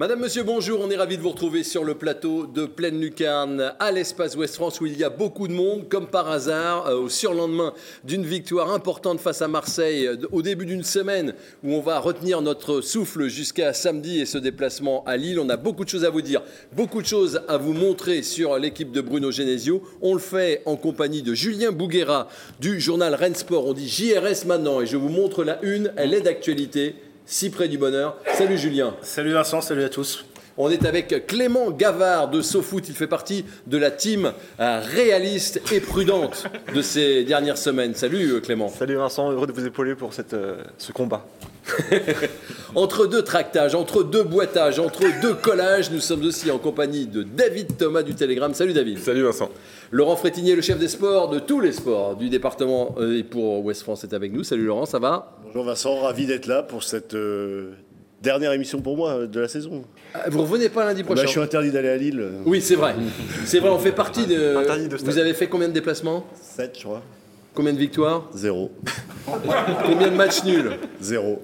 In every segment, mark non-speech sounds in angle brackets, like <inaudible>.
Madame, Monsieur, bonjour. On est ravis de vous retrouver sur le plateau de Pleine Lucarne, à l'espace Ouest France, où il y a beaucoup de monde, comme par hasard, euh, au surlendemain d'une victoire importante face à Marseille, euh, au début d'une semaine où on va retenir notre souffle jusqu'à samedi et ce déplacement à Lille. On a beaucoup de choses à vous dire, beaucoup de choses à vous montrer sur l'équipe de Bruno Genesio. On le fait en compagnie de Julien Bouguera du journal Rennes Sport. On dit JRS maintenant et je vous montre la une. Elle est d'actualité si près du bonheur. Salut Julien. Salut Vincent, salut à tous. On est avec Clément Gavard de SoFoot. Il fait partie de la team euh, réaliste et prudente de ces dernières semaines. Salut euh, Clément. Salut Vincent, heureux de vous épauler pour cette, euh, ce combat. <laughs> entre deux tractages, entre deux boîtages, entre deux collages, nous sommes aussi en compagnie de David Thomas du Télégramme. Salut David. Salut Vincent. Laurent Frétinier, le chef des sports de tous les sports du département et pour Ouest France est avec nous. Salut Laurent, ça va? Bonjour Vincent, ravi d'être là pour cette dernière émission pour moi euh, de la saison. Ah, vous revenez pas lundi prochain bah, Je suis interdit d'aller à Lille. Oui, c'est vrai. C'est vrai, on fait partie de. vous avez fait combien de déplacements? 7, je crois. Combien de victoires Zéro. <laughs> Combien de matchs nuls Zéro.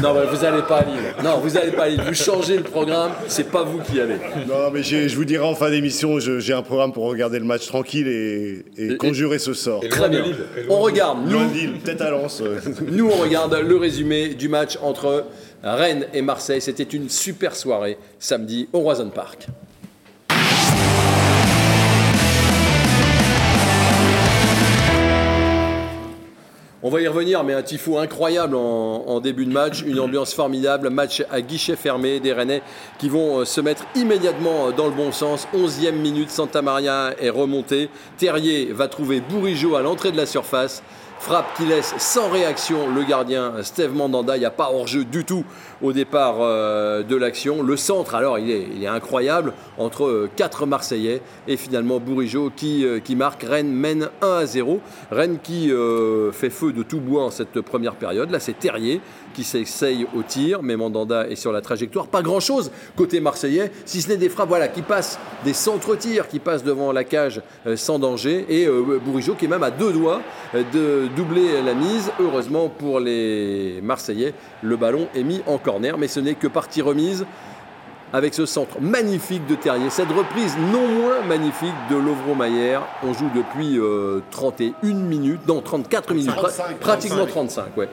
Non, bah, vous n'allez pas à Lille. Non, vous n'allez pas à Lille. Vous changez le programme, c'est pas vous qui allez. Non, mais je vous dirai en fin d'émission, j'ai un programme pour regarder le match tranquille et, conjurer ce sort. Très bien. On regarde. Nous, peut-être à Lens. <laughs> Nous, on regarde le résumé du match entre Rennes et Marseille. C'était une super soirée samedi au Roison Park. On va y revenir, mais un tifo incroyable en, début de match, une ambiance formidable, match à guichet fermé des Rennais qui vont euh, se mettre immédiatement dans le bon sens. 11e minute, Santa Maria est remonté. Terrier va trouver Bourigeau à l'entrée de la surface. Frappe qui laisse sans réaction le gardien Steve Mandanda. Il n'y a pas hors-jeu du tout au départ euh, de l'action. Le centre, alors, il est, incroyable entre euh, quatre Marseillais et finalement Bourigeau qui, euh, qui marque. Rennes mène 1 à 0. Rennes qui fait feu de tout bois en cette première période. Là, c'est Terrier qui s'essaye au tir, mais Mandanda est sur la trajectoire. Pas grand-chose côté marseillais, si ce n'est des frappes voilà, qui passent, des centres-tirs qui passent devant la cage sans danger. Et Bourigeau qui est même à deux doigts de doubler la mise. Heureusement pour les Marseillais, le ballon est mis en corner, mais ce n'est que partie remise avec ce centre magnifique de Terrier, cette reprise non moins magnifique de Lovro Mayer. On joue depuis 31 euh, minutes, non 34 minutes, pratiquement 35, ouais.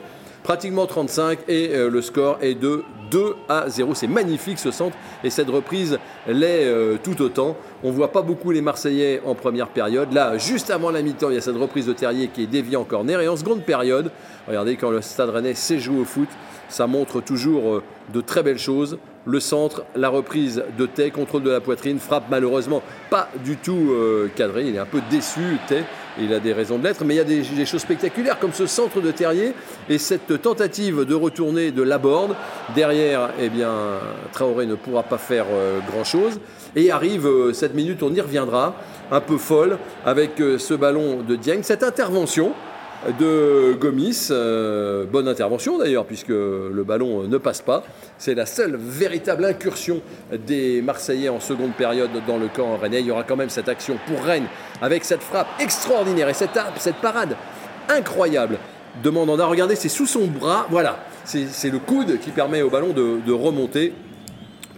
Pratiquement 35 et euh, le score est de 2 à 0. C'est magnifique ce centre et cette reprise l'est euh, tout autant. On ne voit pas beaucoup les Marseillais en première période. Là, juste avant la mi-temps, il y a cette reprise de Terrier qui est déviée en corner. Et en seconde période, regardez quand le Stade Rennais sait jouer au foot, ça montre toujours euh, de très belles choses. Le centre, la reprise de Tay, contrôle de la poitrine, frappe malheureusement pas du tout euh, cadré. Il est un peu déçu, Tay, il a des raisons de l'être, mais il y a des, choses spectaculaires comme ce centre de Terrier et cette tentative de retourner de la borne. Derrière, eh bien, Traoré ne pourra pas faire euh, grand-chose. Et arrive cette minute, on y reviendra, un peu folle, avec ce ballon de Dieng. Cette intervention, de Gomis. Euh, bonne intervention d'ailleurs, puisque le ballon ne passe pas. C'est la seule véritable incursion des Marseillais en seconde période dans le camp rennais. Il y aura quand même cette action pour Rennes avec cette frappe extraordinaire et cette, parade incroyable de Mandanda. Regardez, c'est sous son bras. Voilà, c'est le coude qui permet au ballon de remonter.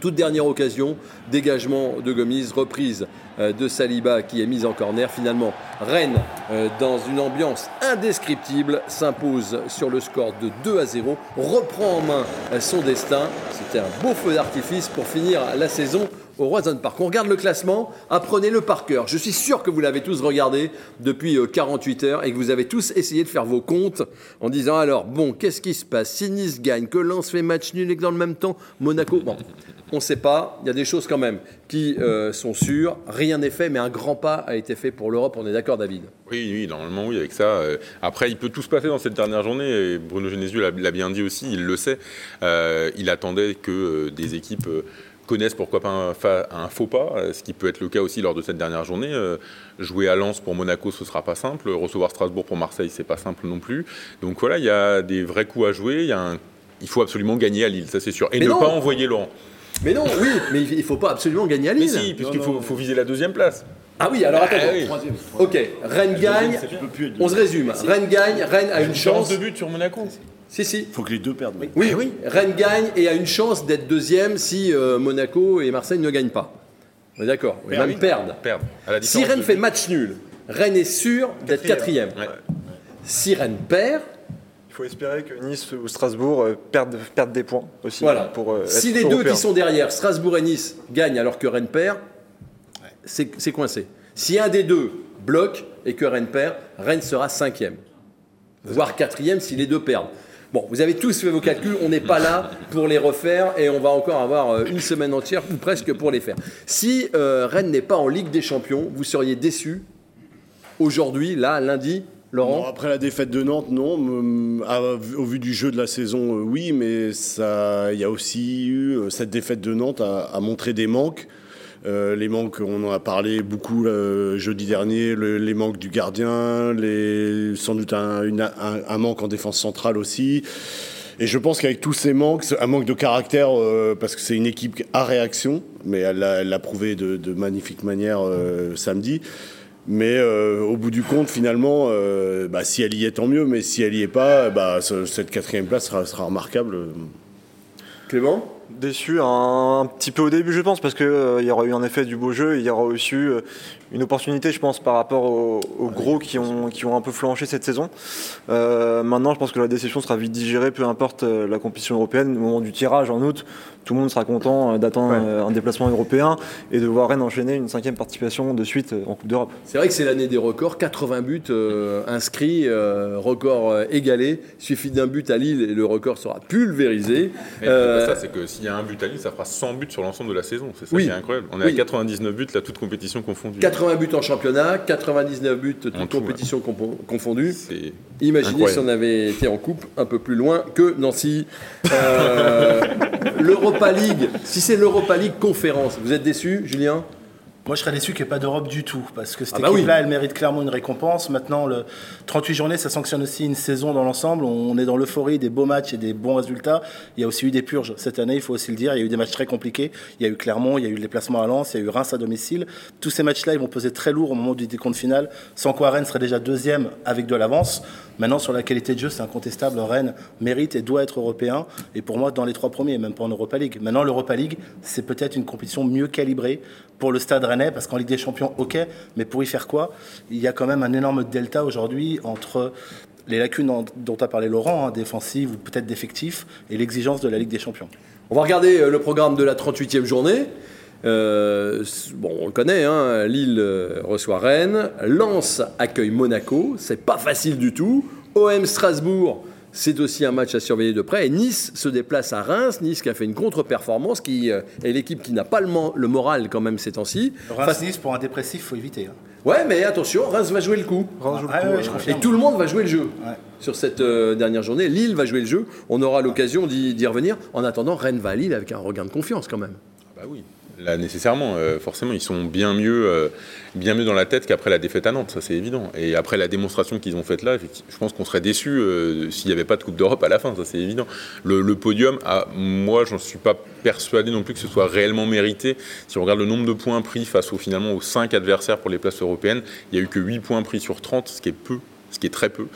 Toute dernière occasion, dégagement de Gomis, reprise euh, de Saliba qui est mise en corner. Finalement, Rennes, euh, dans une ambiance indescriptible, s'impose sur le score de 2 à 0, reprend en main euh, son destin. C'était un beau feu d'artifice pour finir la saison au Roison Park. On regarde le classement, apprenez-le par cœur. Je suis sûr que vous l'avez tous regardé depuis 48 heures et que vous avez tous essayé de faire vos comptes en disant alors, bon, qu'est-ce qui se passe? Si Nice gagne, que Lens fait match nul et que dans le même temps, Monaco. Bon, on ne sait pas. Il y a des choses quand même qui euh, sont sûres. Rien n'est fait, mais un grand pas a été fait pour l'Europe. On est d'accord, David? Oui, oui, normalement, oui, avec ça. Euh, après, il peut tout se passer dans cette dernière journée. Bruno Genesio l'a bien dit aussi, il le sait. Euh, il attendait que des équipes connaissent pourquoi pas un, faux pas, ce qui peut être le cas aussi lors de cette dernière journée. jouer à Lens pour Monaco, ce sera pas simple. Recevoir Strasbourg pour Marseille, c'est pas simple non plus. Donc voilà, il y a des vrais coups à jouer. Il, il faut absolument gagner à Lille, ça c'est sûr. Et ne pas envoyer Laurent. Mais non, oui, mais il ne faut pas absolument gagner à Lille. Mais si, puisqu'il faut, faut, viser la deuxième place. Ah oui, alors attends. Ah, ok, Rennes gagne. On se résume. Rennes gagne, Rennes a une chance. de but sur Monaco. Si, si. Il faut que les deux perdent. Oui, oui. Rennes gagne et a une chance d'être deuxième si euh, Monaco et Marseille ne gagnent pas. On est d'accord Perdre. même. À la Si Rennes de- fait match nul, Rennes est sûr d'être quatrième. Ouais. Si Rennes perd, Il faut espérer que Nice ou Strasbourg euh, perdent, perdent des points aussi. voilà. Pour, euh, si les deux qui sont derrière, Strasbourg et Nice, gagnent alors que Rennes perd, c'est c'est coincé. Si un des deux bloque et que Rennes perd, Rennes sera cinquième. Voire quatrième si les deux perdent. Bon, vous avez tous fait vos calculs, on n'est pas là pour les refaire et on va encore avoir euh, une semaine entière ou presque pour les faire. Si euh, Rennes n'est pas en Ligue des Champions, vous seriez déçu aujourd'hui, là, lundi, Laurent? Après la défaite de Nantes, non. À- au vu du jeu de la saison, euh, oui, mais il y a aussi eu cette défaite de Nantes a, a montré des manques. Euh, les manques, on en a parlé beaucoup euh, jeudi dernier, le- les manques du gardien, sans doute un, manque en défense centrale aussi. Et je pense qu'avec tous ces manques, un manque de caractère, euh, parce que c'est une équipe à réaction, mais elle l'a prouvé de, magnifique manière samedi. Mais au bout du compte, finalement, bah, si elle y est, tant mieux. Mais si elle y est pas, bah, ce- cette quatrième place sera, sera remarquable. Clément? Déçu un, petit peu au début, je pense, parce qu'il il y aura eu en effet du beau jeu. Il y aura aussi eu euh, une opportunité, je pense, par rapport aux, aux gros qui ont, qui ont un peu flanché cette saison. Euh, maintenant, je pense que la déception sera vite digérée, peu importe euh, la compétition européenne. Au moment du tirage en août, tout le monde sera content euh, d'attendre Ouais. euh, un déplacement européen et de voir Rennes enchaîner une cinquième participation de suite euh, en Coupe d'Europe. C'est vrai que c'est l'année des records, 80 buts euh, inscrits, euh, record euh, égalé. Il suffit d'un but à Lille et le record sera pulvérisé. Mais Euh, c'est pas ça, c'est que s'il y a un but à Lille, ça fera 100 buts sur l'ensemble de la saison. C'est ça Oui. qui est incroyable. On est Oui. à 99 buts, là, toute compétition confondue. 80 buts en championnat, 99 buts toutes En tout, compétitions compo- confondues. C'est Imaginez Incroyable. si on avait été en coupe un peu plus loin que Nancy. Euh, <laughs> L'Europa League, si c'est l'Europa League conférence, vous êtes déçu, Julien? Moi, je serais déçu qu'il n'y ait pas d'Europe du tout, parce que cette Ah bah oui. équipe-là, elle mérite clairement une récompense. Maintenant, le 38 journées, ça sanctionne aussi une saison dans l'ensemble. On est dans l'euphorie des beaux matchs et des bons résultats. Il y a aussi eu des purges cette année, il faut aussi le dire. Il y a eu des matchs très compliqués. Il y a eu Clermont, il y a eu le déplacement à Lens, il y a eu Reims à domicile. Tous ces matchs-là, ils vont peser très lourd au moment du décompte final. Sans quoi Rennes serait déjà deuxième avec de l'avance. Maintenant, sur la qualité de jeu, c'est incontestable. Rennes mérite et doit être européen. Et pour moi, dans les trois premiers, même pas en Europa League. Maintenant, l'Europa League, c'est peut-être une compétition mieux calibrée pour le stade parce qu'en Ligue des Champions, ok, mais pour y faire quoi? Il y a quand même un énorme delta aujourd'hui entre les lacunes dont a parlé Laurent, hein, défensives ou peut-être d'effectifs, et l'exigence de la Ligue des Champions. On va regarder euh, le programme de la 38e journée. Euh, bon, on le connaît, hein, Lille euh, reçoit Rennes, Lens accueille Monaco, c'est pas facile du tout. OM Strasbourg, c'est aussi un match à surveiller de près. Et Nice se déplace à Reims, Nice qui a fait une contre-performance, qui euh, est l'équipe qui n'a pas le, moral quand même ces temps-ci. Reims-Nice, pour un dépressif, faut éviter. hein. Ouais, mais attention, Reims va jouer le coup. Reims joue le Ah coup, ouais, ouais. je Et tout le monde va jouer le jeu Ouais. sur cette euh, dernière journée. Lille va jouer le jeu. On aura l'occasion d'y d'y revenir. En attendant, Rennes va à Lille avec un regain de confiance quand même. Bah oui. Là, nécessairement, euh, forcément, ils sont bien mieux, euh, bien mieux dans la tête qu'après la défaite à Nantes, ça c'est évident. Et après la démonstration qu'ils ont faite là, je pense qu'on serait déçu s'il n'y avait pas de Coupe d'Europe à la fin, ça c'est évident. Le, podium, ah, moi, j'en suis pas persuadé non plus que ce soit réellement mérité. Si on regarde le nombre de points pris face finalement, aux 5 adversaires pour les places européennes, il n'y a eu que 8 points pris sur 30, ce qui est peu. Ce qui est très peu.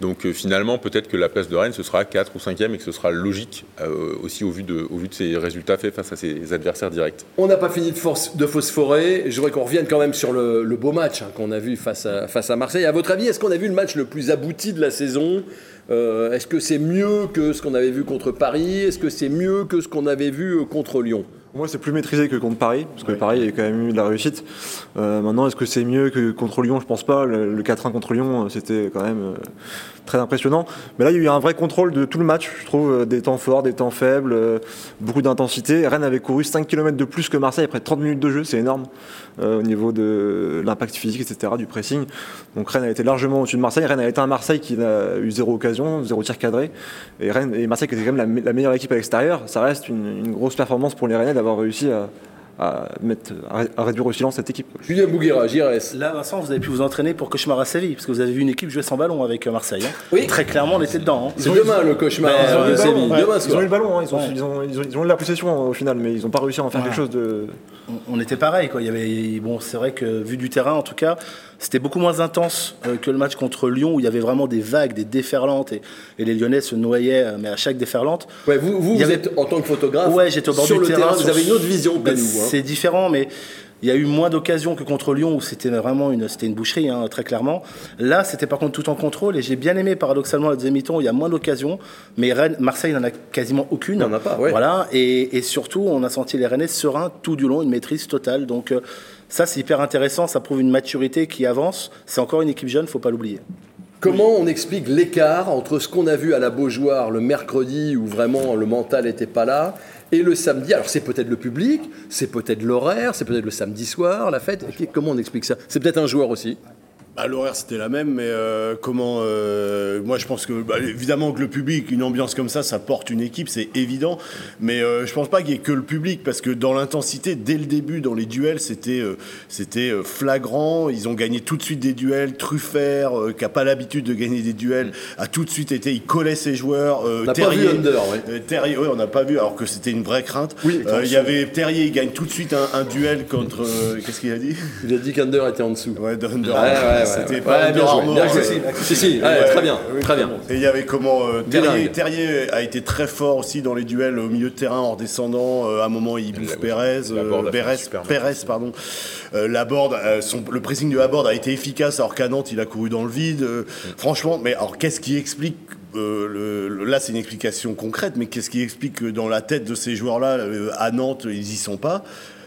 Donc euh, finalement, peut-être que la place de Rennes, ce sera 4 ou 5e et que ce sera logique euh, aussi au vu, de, au ses résultats faits face à ses adversaires directs. On n'a pas fini de, force, de phosphorer. Je voudrais qu'on revienne quand même sur le, beau match hein, qu'on a vu face à, Marseille. À votre avis, est-ce qu'on a vu le match le plus abouti de la saison? Euh, Est-ce que c'est mieux que ce qu'on avait vu contre Paris? Est-ce que c'est mieux que ce qu'on avait vu contre Lyon? Moi, c'est plus maîtrisé que contre Paris, parce que Paris, il y a quand même eu de la réussite. Euh, maintenant, est-ce que c'est mieux que contre Lyon? Je pense pas. Le, le 4-1 contre Lyon, euh, c'était quand même euh, très impressionnant. Mais là, il y a eu un vrai contrôle de tout le match, je trouve, euh, des temps forts, des temps faibles, euh, beaucoup d'intensité. Rennes avait couru 5 km de plus que Marseille après 30 minutes de jeu, c'est énorme euh, au niveau de l'impact physique, etc., du pressing. Donc Rennes a été largement au-dessus de Marseille. Rennes a été un Marseille qui n'a eu zéro occasion, zéro tir cadré. Et, Rennes, et Marseille qui était quand même la, me- la meilleure équipe à l'extérieur. Ça reste une, une grosse performance pour les Rennais d'avoir réussi à, à, mettre, à, réduire au silence cette équipe. Julien Bouguera, JRS. Là, Vincent, vous avez pu vous entraîner pour cauchemar à Séville, parce que vous avez vu une équipe jouer sans ballon avec Marseille. Hein. Oui. Très clairement, on était dedans. Hein. C'est demain le cauchemar de Séville. Demain, ils ont eu le ballon, hein. ils, ont, ils, ont, ils, ont, eu la possession au final, mais ils n'ont pas réussi à en faire quelque chose de. On, était pareil, quoi. Il y avait, bon, c'est vrai que vu du terrain, en tout cas, c'était beaucoup moins intense euh, que le match contre Lyon où il y avait vraiment des vagues, des déferlantes et, les Lyonnais se noyaient, euh, mais à chaque déferlante. Ouais, vous, vous, êtes en tant que photographe. Ouais, j'étais au bord sur du le terrain. vous avez une autre vision que ben, nous. C'est différent, mais il y a eu moins d'occasions que contre Lyon où c'était vraiment une, c'était une boucherie, hein, très clairement. Là, c'était par contre tout en contrôle et j'ai bien aimé paradoxalement la deuxième mi-temps il y a moins d'occasions, mais Rennes, Marseille n'en a quasiment aucune. n'en a pas, ouais. Voilà, et, et, surtout on a senti les Rennais sereins tout du long, une maîtrise totale. Donc euh, ça, c'est hyper intéressant. Ça prouve une maturité qui avance. C'est encore une équipe jeune, faut pas l'oublier. Comment on explique l'écart entre ce qu'on a vu à la Beaujoire le mercredi où vraiment le mental n'était pas là et le samedi? Alors c'est peut-être le public, c'est peut-être l'horaire, c'est peut-être le samedi soir, la fête. Comment on explique ça? C'est peut-être un joueur aussi bah, L'horaire c'était la même, mais euh, comment euh, Moi je pense que bah, évidemment que le public, une ambiance comme ça, ça porte une équipe, c'est évident. Mais euh, je pense pas qu'il y ait que le public, parce que dans l'intensité, dès le début, dans les duels, c'était c'était flagrant. Ils ont gagné tout de suite des duels. Truffert, qui a pas l'habitude de gagner des duels, a tout de suite été. Il collait ses joueurs. on n'a pas vu Under, ouais. Terrier, on n'a pas vu, alors que c'était une vraie crainte. Oui, il y avait Terrier, il gagne tout de suite un, duel contre. Qu'est-ce qu'il a dit? Il a dit qu'Under était en dessous. Ouais, C'était pas bien joué. Bien joué. Si, si, très bien. Très bien. Et il y avait comment euh, Terrier, a été très fort aussi dans les duels au milieu de terrain, hors descendant. Euh, à un moment, il bouffe Pérez. Pérez, pardon. Euh, le pressing de Laborde a été efficace, alors qu'à Nantes, il a couru dans le vide. Franchement, mais alors qu'est-ce qui explique le, là, c'est une explication concrète, mais qu'est-ce qui explique que dans la tête de ces joueurs-là, à Nantes, ils y sont pas?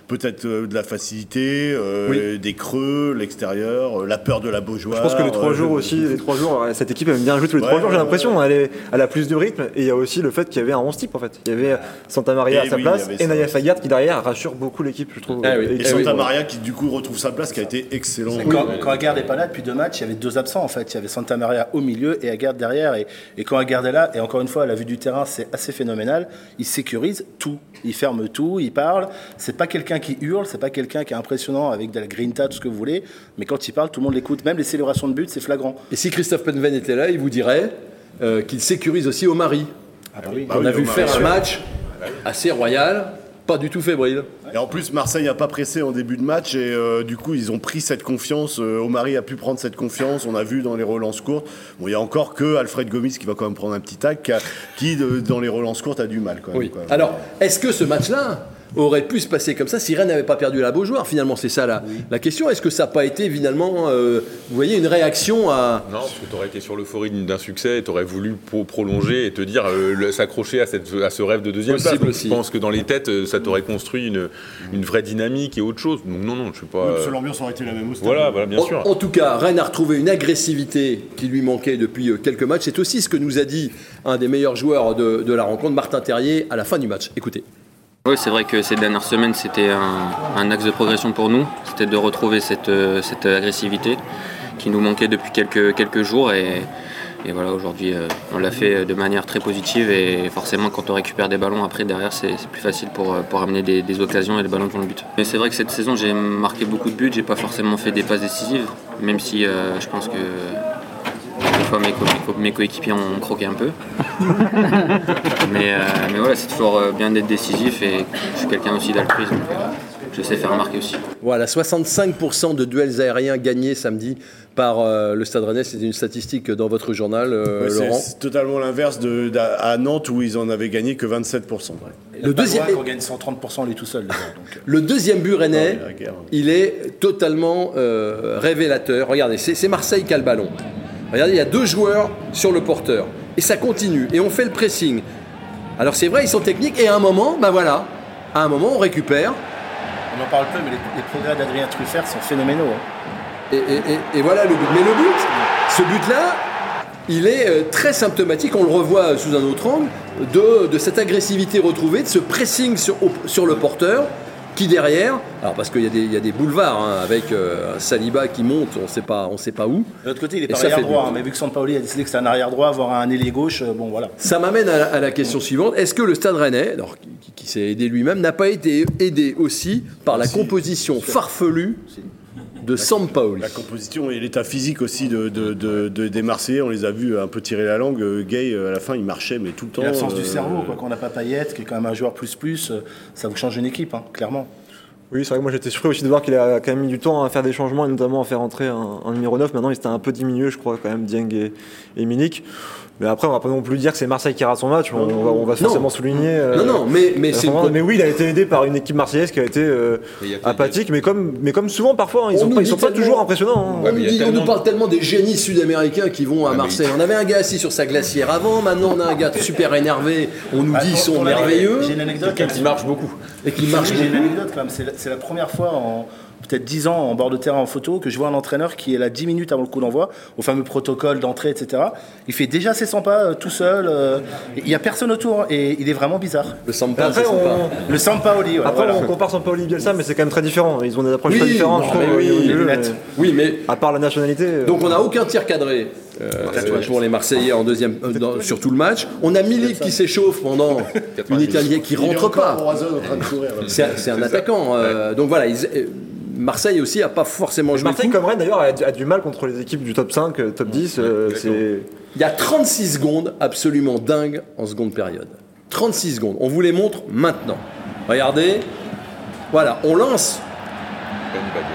Peut-être euh, de la facilité, euh, des creux, l'extérieur, euh, la peur de la Beaujoire. Je pense que les trois jours aussi, les trois jours, cette équipe aime bien jouer tous les trois jours. J'ai l'impression, elle, elle, a plus de rythme. Et il y a aussi le fait qu'il y avait un 11 type en fait. Il y avait Santa Maria à sa place et Naya Fayad qui derrière rassure beaucoup l'équipe, je trouve. Ah et, Santa Maria qui du coup retrouve sa place, qui a été excellent. Quand, quand Aguerd n'est pas là depuis deux matchs, il y avait deux absents en fait. Il y avait Santa Maria au milieu et Aguerd derrière. Et, et quand Aguerd est là, et encore une fois, à la vue du terrain, c'est assez phénoménal. Il sécurise tout, il ferme tout, il parle. C'est pas quelqu'un qui hurle, c'est pas quelqu'un qui est impressionnant avec de la grinta, tout ce que vous voulez, mais quand il parle, tout le monde l'écoute. Même les célébrations de but, c'est flagrant. Et si Christophe Penven était là, il vous dirait euh, qu'il sécurise aussi au mari. Ah bah oui. On a vu faire un match assez royal, pas du tout fébrile. Et en plus, Marseille n'a pas pressé en début de match et euh, du coup, ils ont pris cette confiance. Euh, Omari a pu prendre cette confiance. On a vu dans les relances courtes. Bon, il y a encore que Alfred Gomis qui va quand même prendre un petit tac, qui, dans les relances courtes, a du mal. Quand même, oui. Alors, est-ce que ce match-là, aurait pu se passer comme ça si Rennes n'avait pas perdu la Beaujoire. Finalement, c'est ça la, la question. Est-ce que ça n'a pas été finalement, euh, vous voyez, une réaction à. Non, parce que tu aurais été sur l'euphorie d'un succès, tu aurais voulu prolonger et te dire, euh, s'accrocher à, à ce rêve de deuxième place. je pense que dans les têtes, euh, ça t'aurait construit une, une, vraie dynamique et autre chose. Donc non, non, je sais pas. Oui, l'ambiance aurait été la même aussi. Voilà, voilà, bien sûr. En tout cas, Rennes a retrouvé une agressivité qui lui manquait depuis quelques matchs. C'est aussi ce que nous a dit un des meilleurs joueurs de, de la rencontre, Martin Terrier, à la fin du match. Écoutez. Oui, c'est vrai que ces dernières semaines, c'était un, axe de progression pour nous. C'était de retrouver cette, cette, agressivité qui nous manquait depuis quelques, quelques jours. Et, voilà, aujourd'hui, euh, on l'a fait de manière très positive. Et forcément, quand on récupère des ballons, après, derrière, c'est plus facile pour, pour amener des, occasions et des ballons dans le but. Mais c'est vrai que cette saison, j'ai marqué beaucoup de buts. J'ai pas forcément fait des passes décisives, même si euh, je pense que fois mes, coéquipiers ont croqué un peu. <laughs> mais, euh, mais, voilà, c'est toujours euh, bien d'être décisif et je suis quelqu'un aussi d'altruisme. Donc, euh, je sais faire remarquer aussi. Voilà, 65% de duels aériens gagnés samedi par le Stade Rennais. C'était une statistique dans votre journal, Laurent. C'est totalement l'inverse de, à Nantes où ils en avaient gagné que 27%. Le deuxième, on gagne 130% lui tout seul. Le deuxième but rennais, il est totalement révélateur. Regardez, c'est Marseille qui a le ballon. Regardez, il y a deux joueurs sur le porteur. Et ça continue. Et on fait le pressing. Alors c'est vrai, ils sont techniques. Et à un moment, ben voilà, à un moment, on récupère. On en parle peu, mais les, progrès d'Adrien Truffert sont phénoménaux. Hein. Et, voilà le but. Mais le but, ce but-là, il est euh, très symptomatique, on le revoit sous un autre angle, de, cette agressivité retrouvée, de ce pressing sur, sur le porteur Qui derrière Alors parce qu'il y, a des- il y a des boulevards hein, avec euh, un Saliba qui monte, on sait pas, on sait pas où. De l'autre côté, il est pas arrière droit, hein, mais vu que Sampaoli a décidé que c'est un arrière droit, voire un ailier gauche, euh, bon voilà. Ça m'amène à, la- à la question suivante. Est-ce que le Stade Rennais, alors, qui, qui- qui s'est aidé lui-même, n'a pas été aidé aussi par la composition farfelue de Sampaoli La composition et l'état physique aussi de, de- de- de- des Marseillais, on les a vus un peu tirer la langue. Euh, Gay, euh, à la fin, il marchait, mais tout le temps. Et l'absence du euh, cerveau, quoi. Quand on n'a pas Payet, qui est quand même un joueur plus plus, euh, ça vous change une équipe, hein, clairement. Oui, c'est vrai que moi j'étais surpris aussi de voir qu'il a quand même mis du temps à faire des changements et notamment à faire entrer un, un numéro 9. Maintenant, il s'était un peu diminué, je crois, quand même, Dieng et, et Milik. Mais après, on va pas non plus dire que c'est Marseille qui rate son match. On, on va, on va forcément souligner. euh, Non, non, mais, mais c'est une mais oui, il a été aidé par une équipe marseillaise qui a été euh, a apathique, mais comme, mais comme souvent parfois, hein, ils On sont pas, ils sont pas tellement- toujours impressionnants. hein. Ouais, on, nous on parle tellement des génies sud-américains qui vont à mais Marseille. On avait un gars assis sur sa glacière avant, maintenant on a un gars super énervé. On nous dit ils sont merveilleux J'ai une anecdote. Qui marche beaucoup. et qui marchent J'ai une beaucoup. anecdote quand même. C'est la, c'est la première fois en peut-être 10 ans en bord de terrain en photo que je vois un entraîneur qui est là 10 minutes avant le coup d'envoi, au fameux protocole d'entrée, etc. Il fait déjà ses 100 pas euh, tout seul. euh, Il n'y a personne autour et il est vraiment bizarre. Le Sampa, Après, on, Le Sampaoli, ouais, après, voilà. on compare Sampaoli et Bielsa, mais c'est quand même très différent. Ils ont des approches Oui, très différentes, non, mais oui, mais Oui, mais À part la nationalité. euh, donc on n'a aucun tir cadré euh, pour les Marseillais en deuxième euh, dans- sur tout le match. On a Milik qui s'échauffe pendant une Italienne qui rentre pas. C'est un- attaquant. euh, donc voilà, ils- euh, Marseille aussi a pas forcément joué. Marseille, comme Rennes d'ailleurs, a, a du mal contre les équipes du top 5, euh, top 10. euh, c'est. Il y a 36 secondes absolument dingues en seconde période. 36 secondes. On vous les montre maintenant. Regardez. Voilà, on lance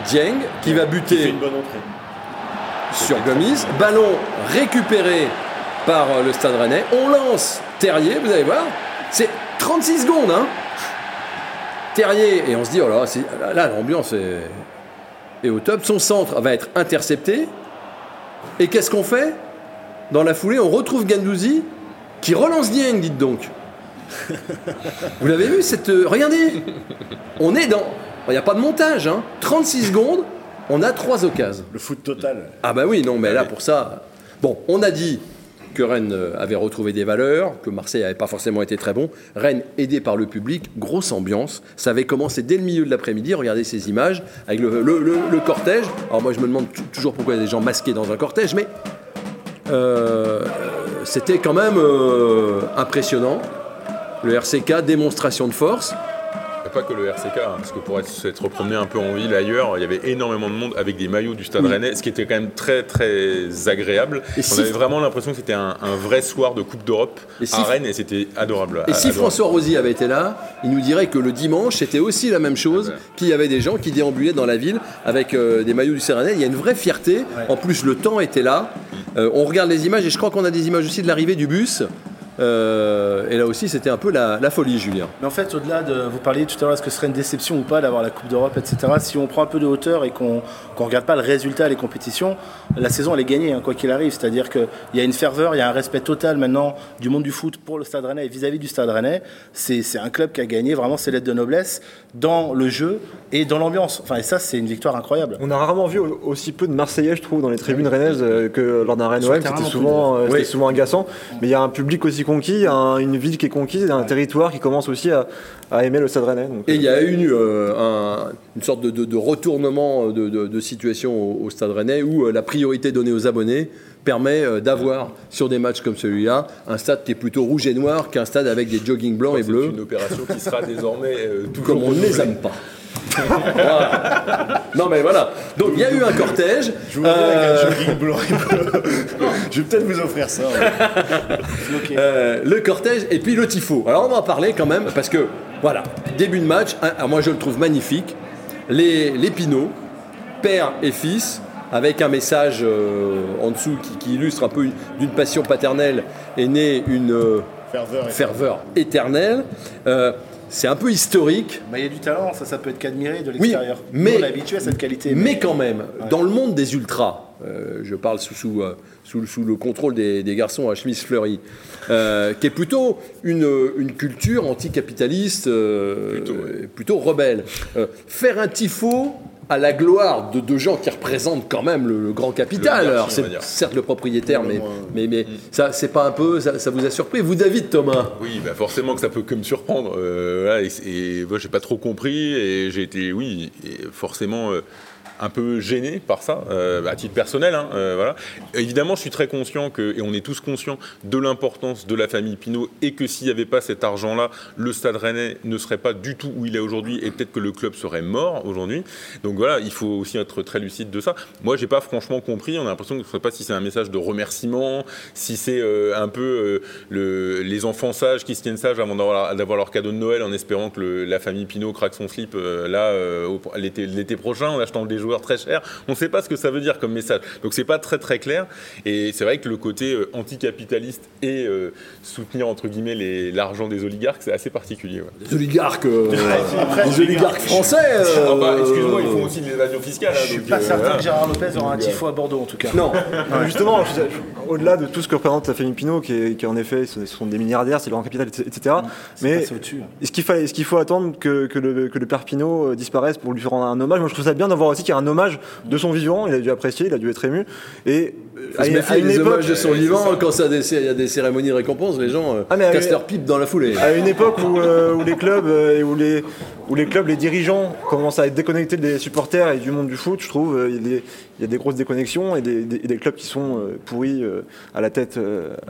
Dieng qui va fait buter une bonne entrée. sur Gomis. Ballon récupéré par euh, le Stade Rennais. On lance Terrier, vous allez voir. C'est 36 secondes, hein. Terrier, et on se dit, oh là, l'ambiance est, est au top. Son centre va être intercepté. Et qu'est-ce qu'on fait? Dans la foulée, on retrouve Gandouzi qui relance Dieng, dites donc. <laughs> Vous l'avez vu cette. euh, regardez On est dans. Il n'y a pas de montage, hein. 36 secondes, on a trois occasions. Le foot total. Ah bah oui, non, mais là pour ça... Bon, on a dit que Rennes euh, avait retrouvé des valeurs, que Marseille n'avait pas forcément été très bon. Rennes, aidé par le public, grosse ambiance. Ça avait commencé dès le milieu de l'après-midi. Regardez ces images avec le, cortège. Alors moi, je me demande tou- toujours pourquoi il y a des gens masqués dans un cortège, mais euh, c'était quand même euh, impressionnant. Le RCK, démonstration de force. Il n'y a pas que le RCK, hein, parce que pour être, s'être promené un peu en ville ailleurs, il y avait énormément de monde avec des maillots du Stade Rennais, ce qui était quand même très très agréable. Et On si- avait vraiment l'impression que c'était un, un vrai soir de Coupe d'Europe si- à Rennes et c'était adorable. Et si adorable. François Rosy avait été là, il nous dirait que le dimanche, c'était aussi la même chose, qu'il y avait des gens qui déambulaient dans la ville avec euh, des maillots du Serranet. Il y a une vraie fierté. En plus, le temps était là. Euh, on regarde les images et je crois qu'on a des images aussi de l'arrivée du bus. Euh, et là aussi, c'était un peu la, la folie, Julien. Mais en fait, au-delà de. Vous parliez tout à l'heure, est-ce que ce serait une déception ou pas d'avoir la Coupe d'Europe, etc. Si on prend un peu de hauteur et qu'on ne regarde pas le résultat des compétitions, la saison, elle est gagnée, hein, quoi qu'il arrive. C'est-à-dire qu'il y a une ferveur, il y a un respect total maintenant du monde du foot pour le Stade Rennais et vis-à-vis du Stade Rennais. C'est c'est un club qui a gagné vraiment ses lettres de noblesse dans le jeu et dans l'ambiance. Enfin, et ça, c'est une victoire incroyable. On a rarement vu au- aussi peu de Marseillais, je trouve, dans les tribunes rennaises euh, que lors d'un Rennes C'était souvent, euh, Oui. c'était souvent agaçant. Mais il y a un public aussi conquis, un- une ville qui est conquise, un territoire qui commence aussi à, à aimer le Stade Rennais. donc, Et il y a eu euh, un- une sorte de, de- de retournement de, de- de situation au, au Stade Rennais où euh, la priorité donnée aux abonnés permet euh, d'avoir sur des matchs comme celui-là un stade qui est plutôt rouge et noir qu'un stade avec des jogging blancs et C'est bleus. une opération qui sera désormais euh, tout toujours comme on ne les aime pas. Voilà. Non mais voilà. Donc il y a eu un cortège. Je vous reviens avec Euh, un jogging blanc et bleu. Je vais peut-être vous offrir ça. ouais. <laughs> euh, le cortège et puis le tifo. Alors on va en parler quand même parce que voilà, début de match, hein, moi je le trouve magnifique. Les, les Pinots, père et fils, avec un message euh, en dessous qui, qui illustre un peu une- d'une passion paternelle est née une euh, Ferveur ferveur éternelle. Euh, c'est un peu historique. Bah, Il y a du talent, ça, ça peut être qu'admiré de l'extérieur. mais- Nous, on est habitué à cette qualité. Mais quand même, dans le monde des ultras, euh, je parle sous, sous, euh, sous- sous le contrôle des, des garçons à chemise fleurie, euh, qui est plutôt une, une culture anticapitaliste, euh, Plutôt, ouais. plutôt rebelle. Euh, faire un tifo à la gloire de deux gens qui représentent quand même le, le grand capital. Le Alors c'est certes le propriétaire, mais, mais, mais ça c'est pas un peu, ça, ça vous a surpris Vous David Thomas? Oui, bah forcément que ça peut que me surprendre. Euh, voilà, et j'ai pas trop compris et j'ai été, oui, forcément euh, un peu gêné par ça, euh, à titre personnel. hein, euh. Évidemment, je suis très conscient que, et on est tous conscients de l'importance de la famille Pinot et que s'il n'y avait pas cet argent-là, le Stade Rennais ne serait pas du tout où il est aujourd'hui et peut-être que le club serait mort aujourd'hui. Donc voilà, il faut aussi être très lucide de ça. Moi, j'ai pas franchement compris. On a l'impression que je ne sais pas si c'est un message de remerciement, si c'est euh, un peu le- les enfants sages qui se tiennent sages avant d'avoir leur cadeau de Noël en espérant que la famille Pinot craque son slip là l'été prochain en achetant des joueurs très chers. On ne sait pas ce que ça veut dire comme message. Donc c'est pas très très clair. Et c'est vrai que le côté euh, anticapitaliste et euh, soutenir entre guillemets l'argent des oligarques, c'est assez particulier. ouais. Les oligarques, euh, Après, les oligarques français. euh, Ah bah, excuse-moi, ils font aussi de l'évasion fiscale. hein, Je suis donc, pas euh, certain que Gérard Lopez aura un tifo à Bordeaux en tout cas. Non, Justement, au-delà de tout ce que représente la famille Pinot, qui, est- qui en effet ce sont des milliardaires, c'est le grand capital, etc. Mais C'est au-dessus. hein. est-ce qu'il fallait- est-ce qu'il faut attendre que, que le, que le père Pinot disparaisse pour lui rendre un hommage? Moi, je trouve ça bien d'avoir aussi qu'il y a un hommage de son vivant. Il a dû apprécier, il a dû être ému. Et euh, se méfier des hommages de son vivant. Quand ça il y a des cérémonies de récompense, les gens euh, Ah, cassent euh, leur pipe dans la foulée. à une époque où, euh, où les clubs et où les, où les clubs, les dirigeants commencent à être déconnectés des supporters et du monde du foot, je trouve, euh, il y a des- il y a des grosses déconnexions et des, des- et des clubs qui sont euh, pourris euh, à la tête,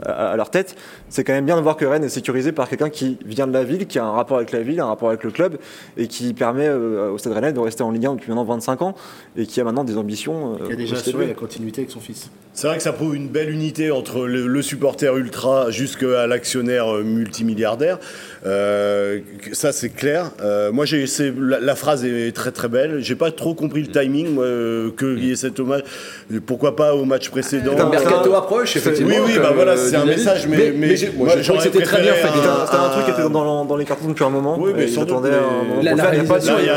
à, à leur tête. C'est quand même bien de voir que Rennes est sécurisé par quelqu'un qui vient de la ville, qui a un rapport avec la ville, un rapport avec le club et qui permet au Stade Rennais de rester en Ligue 1 depuis maintenant 25 ans et qui a maintenant des ambitions. Il a déjà assuré la continuité avec son fils. C'est vrai que ça prouve une belle unité entre le, le supporter ultra jusqu'à l'actionnaire multimilliardaire. Euh, ça, c'est clair. Euh, moi, j'ai, la, la phrase est très très belle. J'ai pas trop compris le timing, euh, qu'il y ait cet hommage. Pourquoi pas au match précédent? Putain, mercato approche, effectivement. Oui, oui, bah voilà, euh, c'est un message, mais- mais moi, je trouve que c'était très bien fait. C'était un, un- un truc qui était un- dans, dans les cartons depuis un moment. Oui, mais sans doute, mais- un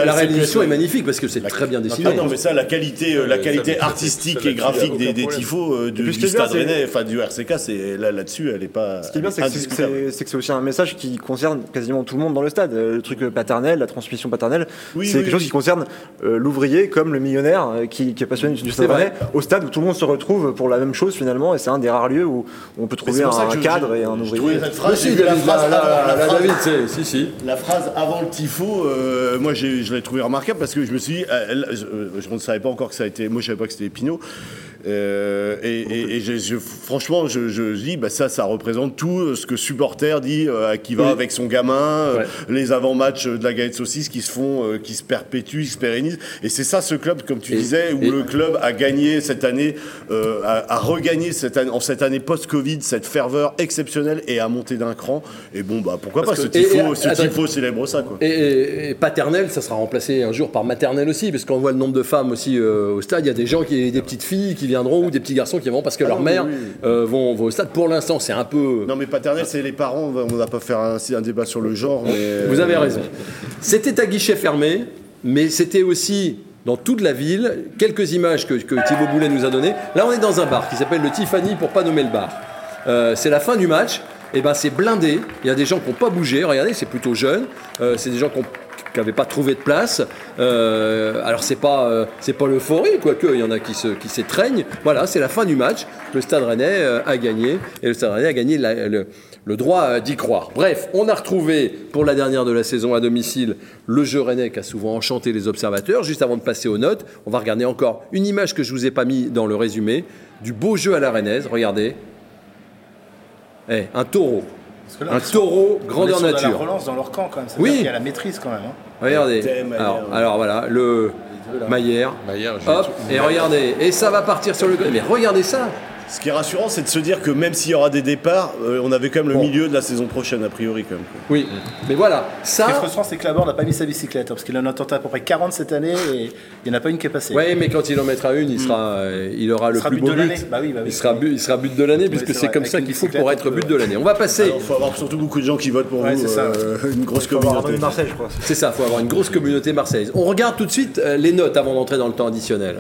La, réalisation, est magnifique parce que c'est très bien dessiné. Ah non, mais ça, la qualité, euh, la qualité artistique et graphique des, tifos euh, du, Stade Rennais, enfin du RCK, c'est là là-dessus, elle est pas. Ce qui est bien, c'est que c'est- indiscutable. c'est c'est que c'est aussi un message qui concerne quasiment tout le monde dans le stade. Euh, Le truc paternel, la transmission paternelle, Oui, c'est oui, quelque chose qui concerne euh, l'ouvrier comme le millionnaire euh, qui, qui est passionné du rennais, au stade où tout le monde se retrouve pour la même chose finalement. Et c'est un des rares lieux où on peut trouver un, cadre je- et un ouvrier. la phrase avant- le tifo, euh, moi je l'ai trouvé remarquable parce que je me suis dit, euh, je ne savais pas encore que ça a été, moi je savais pas que c'était Pinot. Euh, et et- et je- je- franchement, je, je dis, bah, ça, ça représente tout ce que supporter dit euh, qui va Oui. avec son gamin, euh, Ouais. les avant-matchs de la galette saucisse qui se font, euh, qui se perpétuent, qui se pérennisent. Et c'est ça ce club, comme tu Et- disais, où le club a gagné cette année, euh, a, a regagné cette année, en cette année post-Covid cette ferveur exceptionnelle et a monté d'un cran. Et bon, bah pourquoi Parce pas ce que- ce tifo célèbre ça quoi. Et, paternel, ça sera remplacé un jour par maternel aussi, parce qu'on voit le nombre de femmes aussi euh, au stade. Il y a des gens, qui, des petites filles qui viendront ou des petits garçons qui vont parce que Ah non, mais mères oui. euh, vont, vont au stade. Pour l'instant, c'est un peu. Non mais paternel, c'est les parents. On va pas faire un, un débat sur le genre. Mais... Vous avez raison. C'était à guichet fermé, mais c'était aussi dans toute la ville. Quelques images que, que Thibaut Boulet nous a données. Là, on est dans un bar qui s'appelle le Tiffany, pour pas nommer le bar. Euh, c'est la fin du match. Et ben, c'est blindé. Il y a des gens qui n'ont pas bougé. Regardez, c'est plutôt jeune. Euh, c'est des gens qui n'avaient pas trouvé de place. Euh, alors c'est pas euh, c'est pas l'euphorie quoique il y en a qui se qui s'étreignent. Voilà, c'est la fin du match. Le Stade Rennais a gagné et le Stade Rennais a gagné le, le droit d'y croire. Bref, on a retrouvé pour la dernière de la saison à domicile le jeu Rennais qui a souvent enchanté les observateurs. Juste avant de passer aux notes, on va regarder encore une image que je vous ai pas mis dans le résumé du beau jeu à la Rennaise. Regardez, Eh, un taureau, là, un ils sont- taureau grandeur la nature. relance dans leur camp quand même. Ça Oui. Il y a la maîtrise quand même. hein. Regardez. Alors, voilà, le Maillère. Maillère, j'ai- Hop, et regardez, et ça va partir sur le. Mais regardez ça Ce qui est rassurant, c'est de se dire que même s'il y aura des départs, euh, on avait quand même le Bon. milieu de la saison prochaine a priori quand même. Oui, mais voilà, Ce qui est ça. frustrant, c'est que Laborde n'a pas mis sa bicyclette. hein, parce qu'il en a tenté à peu près 40 cette année et il n'y en a pas une qui est passée. Ouais, mais quand il en mettra une, il sera, euh, il aura le sera plus but beau de but. Bah oui, bah oui. il sera but, il sera but de l'année puisque c'est comme ça qu'il faut pour être but de l'année. On va passer. Il faut avoir surtout beaucoup de gens qui votent pour Ouais, vous, ça. euh, <laughs> une grosse Faut avoir un communauté. Marseille, je crois. C'est ça, il faut avoir une grosse communauté marseillaise. On regarde tout de suite les notes avant d'entrer dans le temps additionnel.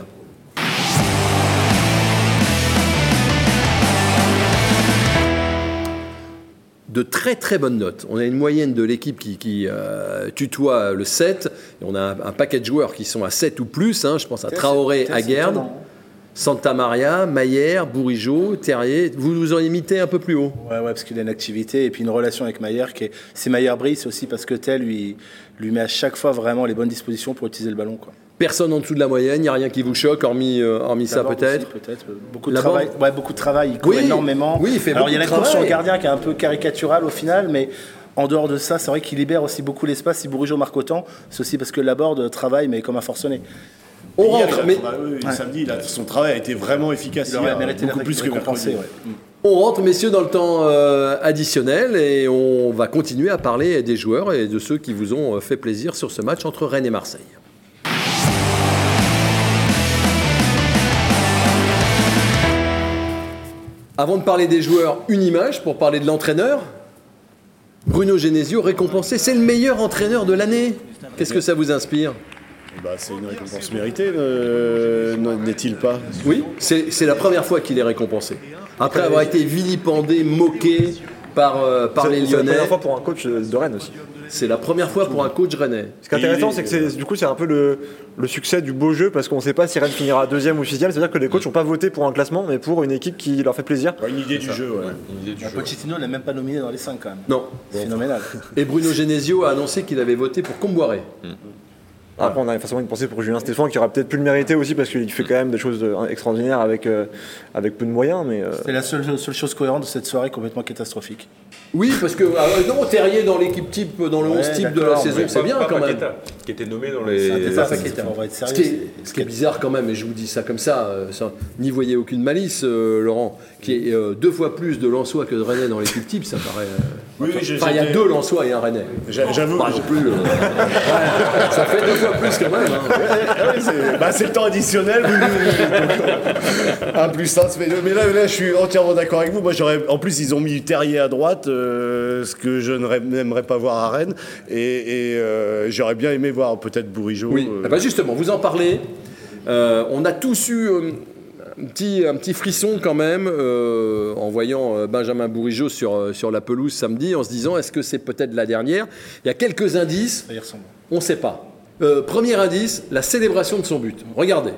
De très très bonnes notes. On a une moyenne de l'équipe qui, qui, euh, tutoie le 7. Et on a un, un paquet de joueurs qui sont à 7 ou plus. hein. Je pense à Traoré, à Guerd. Santa Maria, Maillère, Bourigeau, Terrier. Vous vous auriez imité un peu plus haut. Ouais, ouais, parce qu'il a une activité et puis une relation avec Maillère qui est. Si Maillère brille, c'est aussi parce que tel lui, lui met à chaque fois vraiment les bonnes dispositions pour utiliser le ballon. Quoi. Personne en dessous de la moyenne, il n'y a rien qui vous choque, hormis, euh, hormis ça peut-être. aussi, Peut-être? Beaucoup de travail. Ouais, beaucoup de travail. Il court Oui, énormément. oui, il fait Alors il y a la course sur le travail. gardien qui est un peu caricaturale au final, mais en dehors de ça, c'est vrai qu'il libère aussi beaucoup l'espace. Si Bourigeau marque autant, c'est aussi parce que Laborde travaille, mais comme un forcené. On rentre, mais, Samedi, son travail a été vraiment efficace. Il aurait hier, mérité beaucoup plus que mercredi. ouais. on rentre, messieurs, dans le temps euh, additionnel et on va continuer à parler des joueurs et de ceux qui vous ont euh, fait plaisir sur ce match entre Rennes et Marseille. Avant de parler des joueurs, une image pour parler de l'entraîneur. Bruno Genesio récompensé, c'est le meilleur entraîneur de l'année. Qu'est-ce que ça vous inspire? Bah, c'est une récompense méritée, euh, n'est-il pas Oui, c'est c'est la première fois qu'il est récompensé. Après avoir été vilipendé, moqué par, euh, par les C'est c'est la Lyonnais, première fois pour un coach de Rennes aussi. c'est la première fois pour un coach rennais. Ce qui est intéressant, c'est que c'est- du coup, c'est un peu le, le succès du beau jeu parce qu'on ne sait pas si Rennes finira deuxième ou sixième. C'est-à-dire que les coachs n'ont pas voté pour un classement, mais pour une équipe qui leur fait plaisir. Une idée du jeu, ouais. Une idée du jeu. Pochettino l'a même pas nominé dans les 5 quand même. Non. C'est phénoménal. <laughs> Et Bruno Genesio a annoncé qu'il avait voté pour Comboiré. Après, on a forcément une pensée pour Julien Stéphane qui aura peut-être pu le mériter aussi parce qu'il fait quand même des choses euh, extraordinaires avec, euh, avec peu de moyens. Mais euh, C'est la seule, seule chose cohérente de cette soirée complètement catastrophique. Oui, parce que ah, non, Terrier dans l'équipe type, dans le Ouais, 11 type de la saison, c'est Pas- bien pas quand même. Paqueta, Qui était nommé dans C'est un les. désastre, Paqueta. on va être Ce sérieux. qui, est, ce qui est bizarre quand même, et je vous dis ça comme ça, euh, sans- n'y voyez aucune malice, euh, Laurent, qui est euh, deux fois plus de Lensois que de Rennais dans l'équipe type, ça paraît. Oui, oui, j'ai- Enfin, il y a deux Lensois et un Rennais. J'a- J'avoue. Plus. euh, ouais, <laughs> ça fait deux fois plus quand même. hein. Ah c'est bah, c'est le temps additionnel. oui, oui, oui. un plus un, ça fait deux. Mais là, là, je suis entièrement d'accord avec vous. Moi, j'aurais. En plus, ils ont mis Terrier à droite, euh, ce que je n'aimerais- pas voir à Rennes. Et, et, euh, j'aurais bien aimé voir peut-être Bourigeau. Oui, euh, Ah bah justement, vous en parlez. On a tous eu un petit, un petit frisson quand même euh, en voyant euh, Benjamin Bourigeau sur, euh, sur la pelouse samedi, en se disant est-ce que c'est peut-être la dernière? Il y a quelques indices, Ça y ressemble. on ne sait pas. Euh, premier indice, la célébration de son but. Regardez.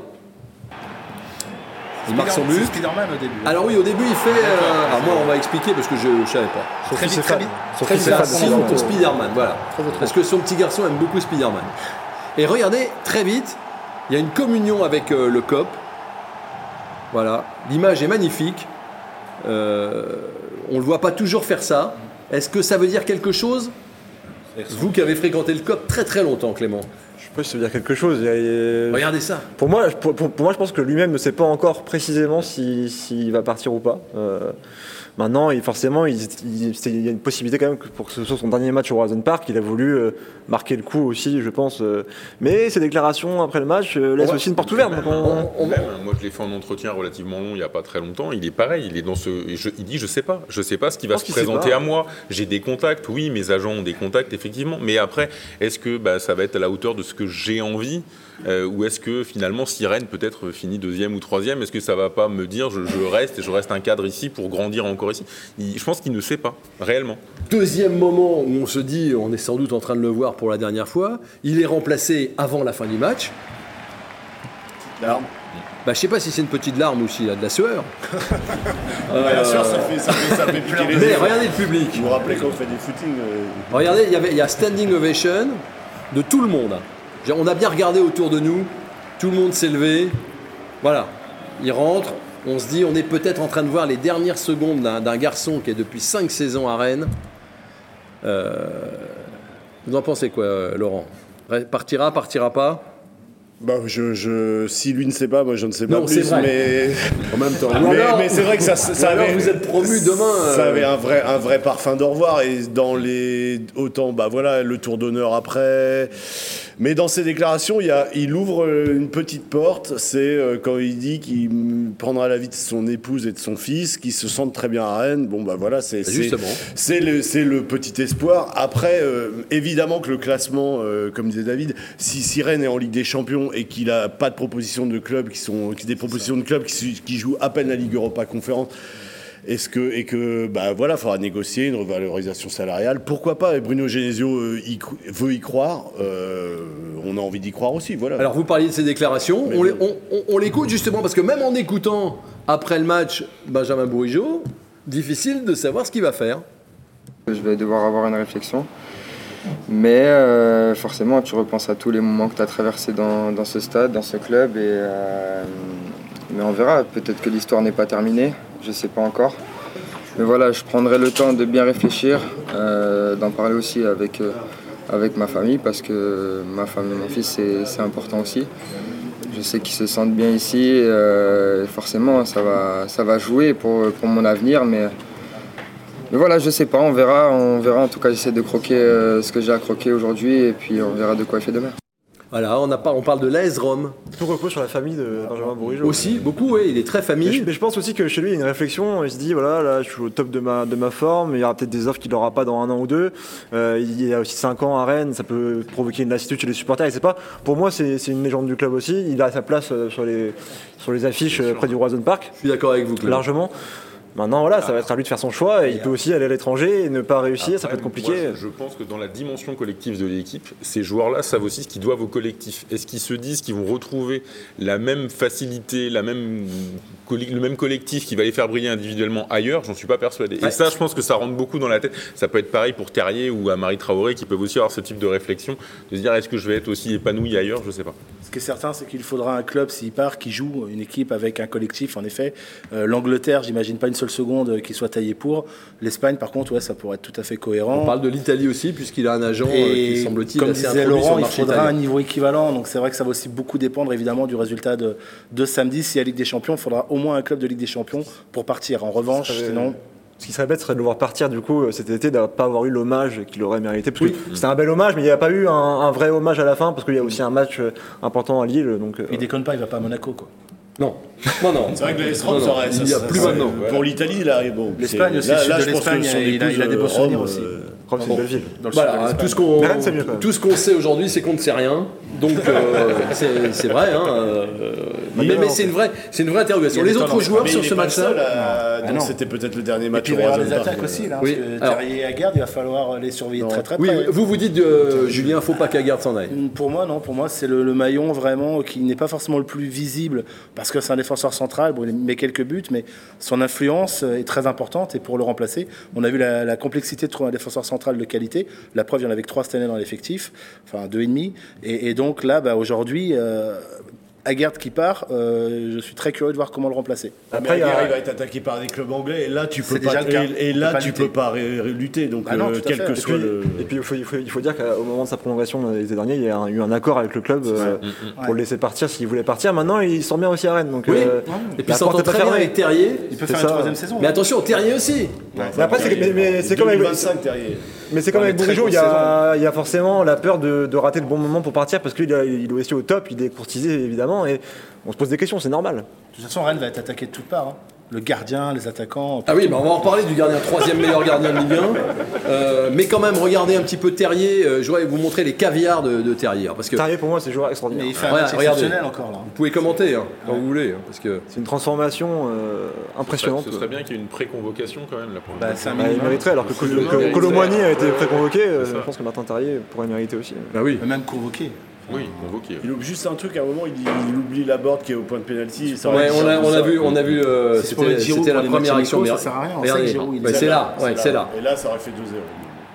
Il marque son but. Spider-Man au début. Alors oui, au début, il fait... euh, alors moi, on va expliquer parce que je ne savais pas. Très vite, très vite. Très signe pour Spider-Man, voilà. Parce que son petit garçon aime beaucoup Spider-Man. Et regardez, très vite, il y a une communion avec euh, le COP. Voilà, l'image est magnifique. Euh, on ne le voit pas toujours faire ça. Est-ce que ça veut dire quelque chose? Vous qui avez fréquenté le COP très très longtemps, Clément. Je sais pas si ça veut dire quelque chose. A- Regardez ça. Pour moi, pour, pour- pour moi, je pense que lui-même ne sait pas encore précisément s'il si, va partir ou pas. Euh, maintenant, forcément, il, il- c'est- il y a une possibilité quand même que pour que ce soit son dernier match au Horizon Park, il a voulu euh, marquer le coup aussi, je pense. euh. mais ses déclarations après le match euh, laissent aussi une porte ouverte. donc on- On- Même, moi, je l'ai fait en entretien relativement long il n'y a pas très longtemps. Il est pareil. Il est dans ce. je- il dit Je sais pas. Je sais pas ce qui va se présenter à moi. J'ai des contacts. Oui, mes agents ont des contacts, effectivement. Mais après, est-ce que bah, ça va être à la hauteur de ce que j'ai envie euh, Ou est-ce que finalement, si Rennes peut-être finit deuxième ou troisième, est-ce que ça va pas me dire je, je reste et je reste un cadre ici pour grandir encore ici? Il- Je pense qu'il ne sait pas, réellement. Deuxième moment où on se dit, on est sans doute en train de le voir pour la dernière fois, il est remplacé avant la fin du match. larme. Bah, je sais pas si c'est une petite larme ou s'il a de la sueur. <laughs> Bien sûr, ça fait, ça fait, ça fait <laughs> piquer Mais yeux. regardez le public. Vous vous rappelez quand on fait des footings euh, Regardez, il y, avait, il y a standing ovation de tout le monde. On a bien regardé autour de nous, tout le monde s'est levé. Voilà, il rentre. On se dit, on est peut-être en train de voir les dernières secondes d'un garçon qui est depuis 5 saisons à Rennes. Euh, vous en pensez quoi, euh, Laurent? Partira, partira pas? Bah, je, je, si lui ne sait pas, moi je ne sais pas Non, plus. Mais, <laughs> En même temps. mais, mais c'est vrai que ça, avait, vous êtes promu demain. Ça euh, avait un vrai, un vrai parfum d'au revoir. Et dans les. Autant, bah voilà, le tour d'honneur après. Mais dans ses déclarations, il, y a, il ouvre euh, une petite porte. C'est euh, quand il dit qu'il prendra la vie de son épouse et de son fils, qui se sentent très bien à Rennes. Bon, bah voilà, c'est. C'est le, petit espoir. Après, euh, évidemment que le classement, euh, comme disait David, si, si Rennes est en Ligue des Champions et qu'il n'a pas de propositions de clubs qui sont qui- des propositions de clubs qui, qui jouent à peine la Ligue Europa Conférence, Est-ce que et que bah voilà, faudra négocier une revalorisation salariale. Pourquoi pas Et Bruno Genesio euh, y veut y croire. euh, on a envie d'y croire aussi. Voilà. Alors vous parliez de ces déclarations, Mais on, les- bon. on- on- on l'écoute justement parce que même en écoutant après le match Benjamin Bourigeau, difficile de savoir ce qu'il va faire. Je vais devoir avoir une réflexion. Mais euh, forcément, tu repenses à tous les moments que tu as traversés dans, dans ce stade, dans ce club. Et, euh, mais on verra. Peut-être que l'histoire n'est pas terminée. Je ne sais pas encore. Mais voilà, je prendrai le temps de bien réfléchir, euh, d'en parler aussi avec, euh, avec ma famille, parce que ma et mon fils, c'est important aussi. Je sais qu'ils se sentent bien ici. euh, forcément, ça va, ça va jouer pour, pour mon avenir. Mais mais voilà, je sais pas, on verra, on verra. En tout cas, j'essaie de croquer euh, ce que j'ai à croquer aujourd'hui et puis on verra de quoi il fait demain. Voilà, on, a pas, on parle de l'AS Rome Tout repose sur la famille de Benjamin Bourigeau. aussi, beaucoup, oui, il est très Mais je, famille. mais je pense aussi que chez lui, il y a une réflexion. Il se dit voilà, là, je suis au top de ma, de ma forme. Il y aura peut-être des offres qu'il n'aura pas dans un an ou deux. Euh, il y a aussi 5 ans à Rennes. Ça peut provoquer une lassitude chez les supporters. Et c'est pas, pour moi, c'est une légende du club aussi. Il a sa place euh, sur les, sur les affiches euh, près du Roison Park, Je suis d'accord avec vous, Claude. largement. Maintenant, voilà, ça va être à lui de faire son choix. Et il peut aussi aller à l'étranger et ne pas réussir. ça peut être compliqué. moi, je, pense que dans la dimension collective de l'équipe, ces joueurs-là savent aussi ce qu'ils doivent au collectif. Est-ce qu'ils se disent qu'ils vont retrouver la même facilité, la même, colli- le même collectif qui va les faire briller individuellement ailleurs? J'en suis pas persuadé. Ouais. Et ça, je pense que ça rentre beaucoup dans la tête. Ça peut être pareil pour Terrier ou à Marie Traoré qui peuvent aussi avoir ce type de réflexion, de se dire est-ce que je vais être aussi épanoui ailleurs? Je sais pas. Ce qui est certain, c'est qu'il faudra un club, s'il part, qui joue une équipe avec un collectif, en effet. Euh, L'Angleterre, j'imagine pas une seule seconde euh, qu'il soit taillé pour. L'Espagne, par contre, ouais, ça pourrait être tout à fait cohérent. On parle de l'Italie aussi, puisqu'il a un agent euh, Et qui semble-t-il comme assez disait Laurent, il faudra un niveau équivalent. Donc c'est vrai que ça va aussi beaucoup dépendre évidemment du résultat de, de samedi. Si à Ligue des Champions, il faudra au moins un club de Ligue des Champions pour partir. En revanche, serait- sinon, Ce qui serait bête serait de le voir partir du coup euh, cet été, de ne pas avoir eu l'hommage qu'il aurait mérité. Parce que c'était un bel hommage, mais il n'y a pas eu un, un vrai hommage à la fin, parce qu'il y a aussi un match euh, important à Lille. Donc, euh, il déconne pas, il va pas à Monaco. Quoi. Non, non, non. C'est vrai que l'AS Non, Rome, non, ça aurait- il ça- y a plus maintenant. Pour l'Italie, là, bon. L'Espagne c'est- aussi, là- le sud là, de je pense que l'Espagne, il a- il des beaux euh, souvenirs aussi. euh, Rome, c'est une belle ville. Voilà, tout ce qu'on sait aujourd'hui, c'est qu'on ne sait rien. Donc euh, <laughs> c'est c'est vrai. Hein, euh, mais mais c'est une vraie, c'est une vraie interrogation. Il Les autres joueurs sur il ce match-là. Ah c'était peut-être le dernier Et match puis au il va y avoir des attaques euh, aussi. Là, Oui. parce que et Aguerd, il va falloir les surveiller très très Oui, près. vous vous dites euh, Julien, faut pas qu'Agarde s'en aille. Pour moi, non. Pour moi, c'est le, le maillon vraiment qui n'est pas forcément le plus visible parce que c'est un défenseur central. Bon, il met quelques buts, mais son influence est très importante. Et pour le remplacer, on a vu la, complexité de trouver un défenseur central de qualité. La preuve, il y en avait que trois cette année dans l'effectif, enfin deux et demi. Et, et donc là, bah, aujourd'hui, euh, Aguerd qui part, euh, je suis très curieux de voir comment le remplacer. Ah, Après, il y a- Aguirre, il va être attaqué par des clubs anglais et là tu peux pas et, et là pas tu lutter. peux pas lutter donc Ah non, euh, quel que Et soit puis, le et puis, il, faut, il faut- il faut dire qu'au moment de sa prolongation l'été dernier, il y a un- eu un accord avec le club euh, pour le laisser partir s'il voulait partir. Maintenant, il sort bien aussi à Rennes. Donc, Oui. euh, Et puis s'entend très bien avec Terrier. Il peut faire une troisième saison. Mais attention, Terrier aussi. Mais après, c'est comme avec, 2025 Terrier. Mais c'est comme avec Bourigeau, il y, a, forcément la peur de, de rater le bon moment pour partir parce qu'il il est aussi au top, il est courtisé évidemment, et on se pose des questions, c'est normal. De toute façon, Rennes va être attaqué de toutes parts. hein. Le gardien, les attaquants. Ah oui, bah on va en reparler du gardien, troisième meilleur gardien de Ligue 1. Euh, mais quand même, regardez un petit peu Terrier. Euh, je vais vous montrer les caviars de, de Terrier. hein, Parce que vous Terrier pour moi, c'est un joueur extraordinaire. Mais il fait un regardez. exceptionnel encore là. pouvez commenter hein, quand vous voulez. hein, parce que C'est une transformation euh, impressionnante. Ce serait bien qu'il y ait une pré-convocation quand même là pour le Bah, coup. c'est un Bah, il mériterait, alors que. Colomboigny a été préconvoqué, je pense que Martin Terrier pourrait mériter aussi. bah oui. Même convoqué. Oui, convoqué. Il oublie juste un truc à un moment il, il oublie la board qui est au point de pénalty Ouais, on a, on vu, on a vu. euh, c'était la première action. ça sert à rien. Ouais, c'est là. ouais, c'est là. et là ça aurait fait 2-0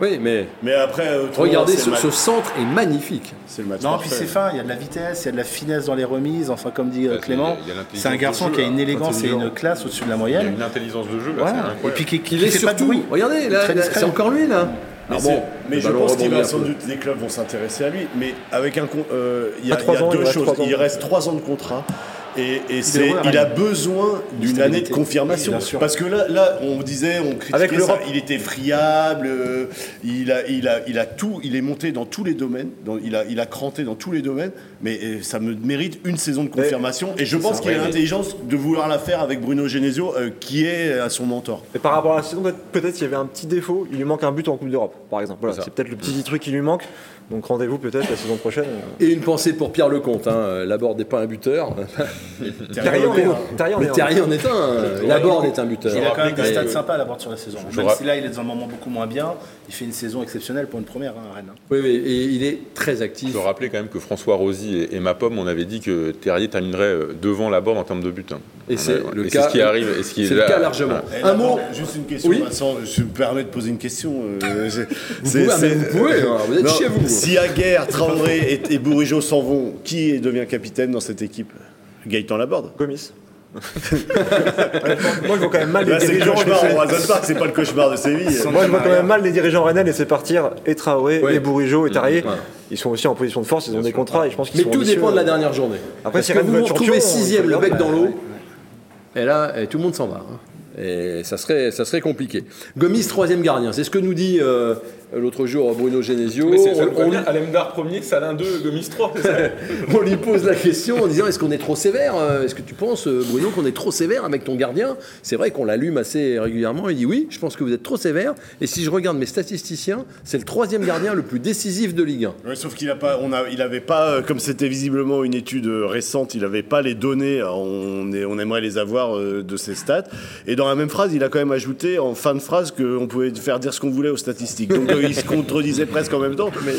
Oui, mais mais après euh, autrement, regardez, ce, centre est magnifique. c'est le match Non, puis c'est fin, il y a de la vitesse, il y a de la finesse dans les remises, enfin comme dit euh, Bah, Clément, c'est un garçon jeu, qui a une là. élégance et une classe au-dessus de la Il y a moyenne. une intelligence de jeu là, Voilà. c'est Et incroyable. puis qui, est fait pas de surtout. bruit. Regardez, là, là, c'est encore lui là. Mais, Ah c'est- bon, mais je pense qu'il va sans doute des clubs vont s'intéresser à lui. Mais avec un euh, il y a, y a ans, il deux choses. trois ans. Il reste trois ans de contrat. Et, et c'est, il a besoin d'une année de confirmation. Oui. Parce que là, là, on disait, on critiquait Avec ça, il était friable, euh, il, a, il, a, il a tout, il est monté dans tous les domaines, dans- il, a, il a cranté dans tous les domaines, mais euh, ça me mérite une saison de confirmation. Et je pense qu'il a l'intelligence de vouloir la faire avec Bruno Genesio, euh, qui est à son mentor. Et par rapport à la saison, peut-être qu'il y avait un petit défaut, il lui manque un but en Coupe d'Europe, par exemple. Voilà, c'est peut-être le petit truc qui lui manque. Donc rendez-vous peut-être la saison prochaine. Et une pensée pour Pierre Lecomte. Hein. Laborde n'est pas un buteur. <laughs> Terrier en est un. Terrier en Mais est un. Terrier en est un. Laborde est un buteur. Il a quand même des stats sympas à la porte sur la saison. Même si là, il est dans un moment beaucoup moins bien, il fait une saison exceptionnelle pour une première hein, à Rennes. hein. Oui, oui, et il est très actif. Je peux rappeler quand même que François Rosy et, et ma pomme, on avait dit que Terrier terminerait euh, devant la borne en termes de but. hein. Et c'est le et cas- c'est ce qui arrive. et ce qui est C'est le cas largement. Eh, Un mot. Juste une question, Oui. Vincent, je me permets de poser une question. euh, c'est- Vous pouvez, ah, vous pouvez, vous êtes Non, chez vous. Si Aguerre, Traoré et, et Bourigeau s'en vont, qui devient capitaine dans cette équipe? Gaëtan Laborde Gomis. <laughs> Moi, je vois quand même mal les Là, c'est le dirigeants. c'est pas le cauchemar de Séville. Moi, je vois quand même mal les dirigeants rennais laisser partir et Traoré, Ouais. et Bourigeau, et. Ouais. Ils sont aussi en position de force, ils ont des contrats et je pense qu'ils Mais sont tout ambitieux. dépend de la dernière journée. Après, si vous retrouvez sixième, le bec dans l'eau. Et là, tout le monde s'en va. hein. Et ça serait, ça serait compliqué. Gomis, troisième gardien. C'est ce que nous dit euh, l'autre jour Bruno Genesio. Mais ça On- on, lui, convient. Alemdar premier, Salin 2, Gomis 3. c'est ça <laughs> on lui pose la question en disant est-ce qu'on est trop sévère euh, Est-ce que tu penses, euh, Bruno, qu'on est trop sévère avec ton gardien? C'est vrai qu'on l'allume assez régulièrement. Il dit oui, je pense que vous êtes trop sévère. Et si je regarde mes statisticiens, c'est le troisième gardien le plus décisif de Ligue 1. Ouais, sauf qu'il a pas, on a, il avait pas, euh, comme c'était visiblement une étude euh, récente, il avait pas les données. On, est- on aimerait les avoir euh, de ses stats. Et dans la même phrase, il a quand même ajouté en fin de phrase qu'on pouvait faire dire ce qu'on voulait aux statistiques. Donc euh, il se contredisait presque en même temps. Mais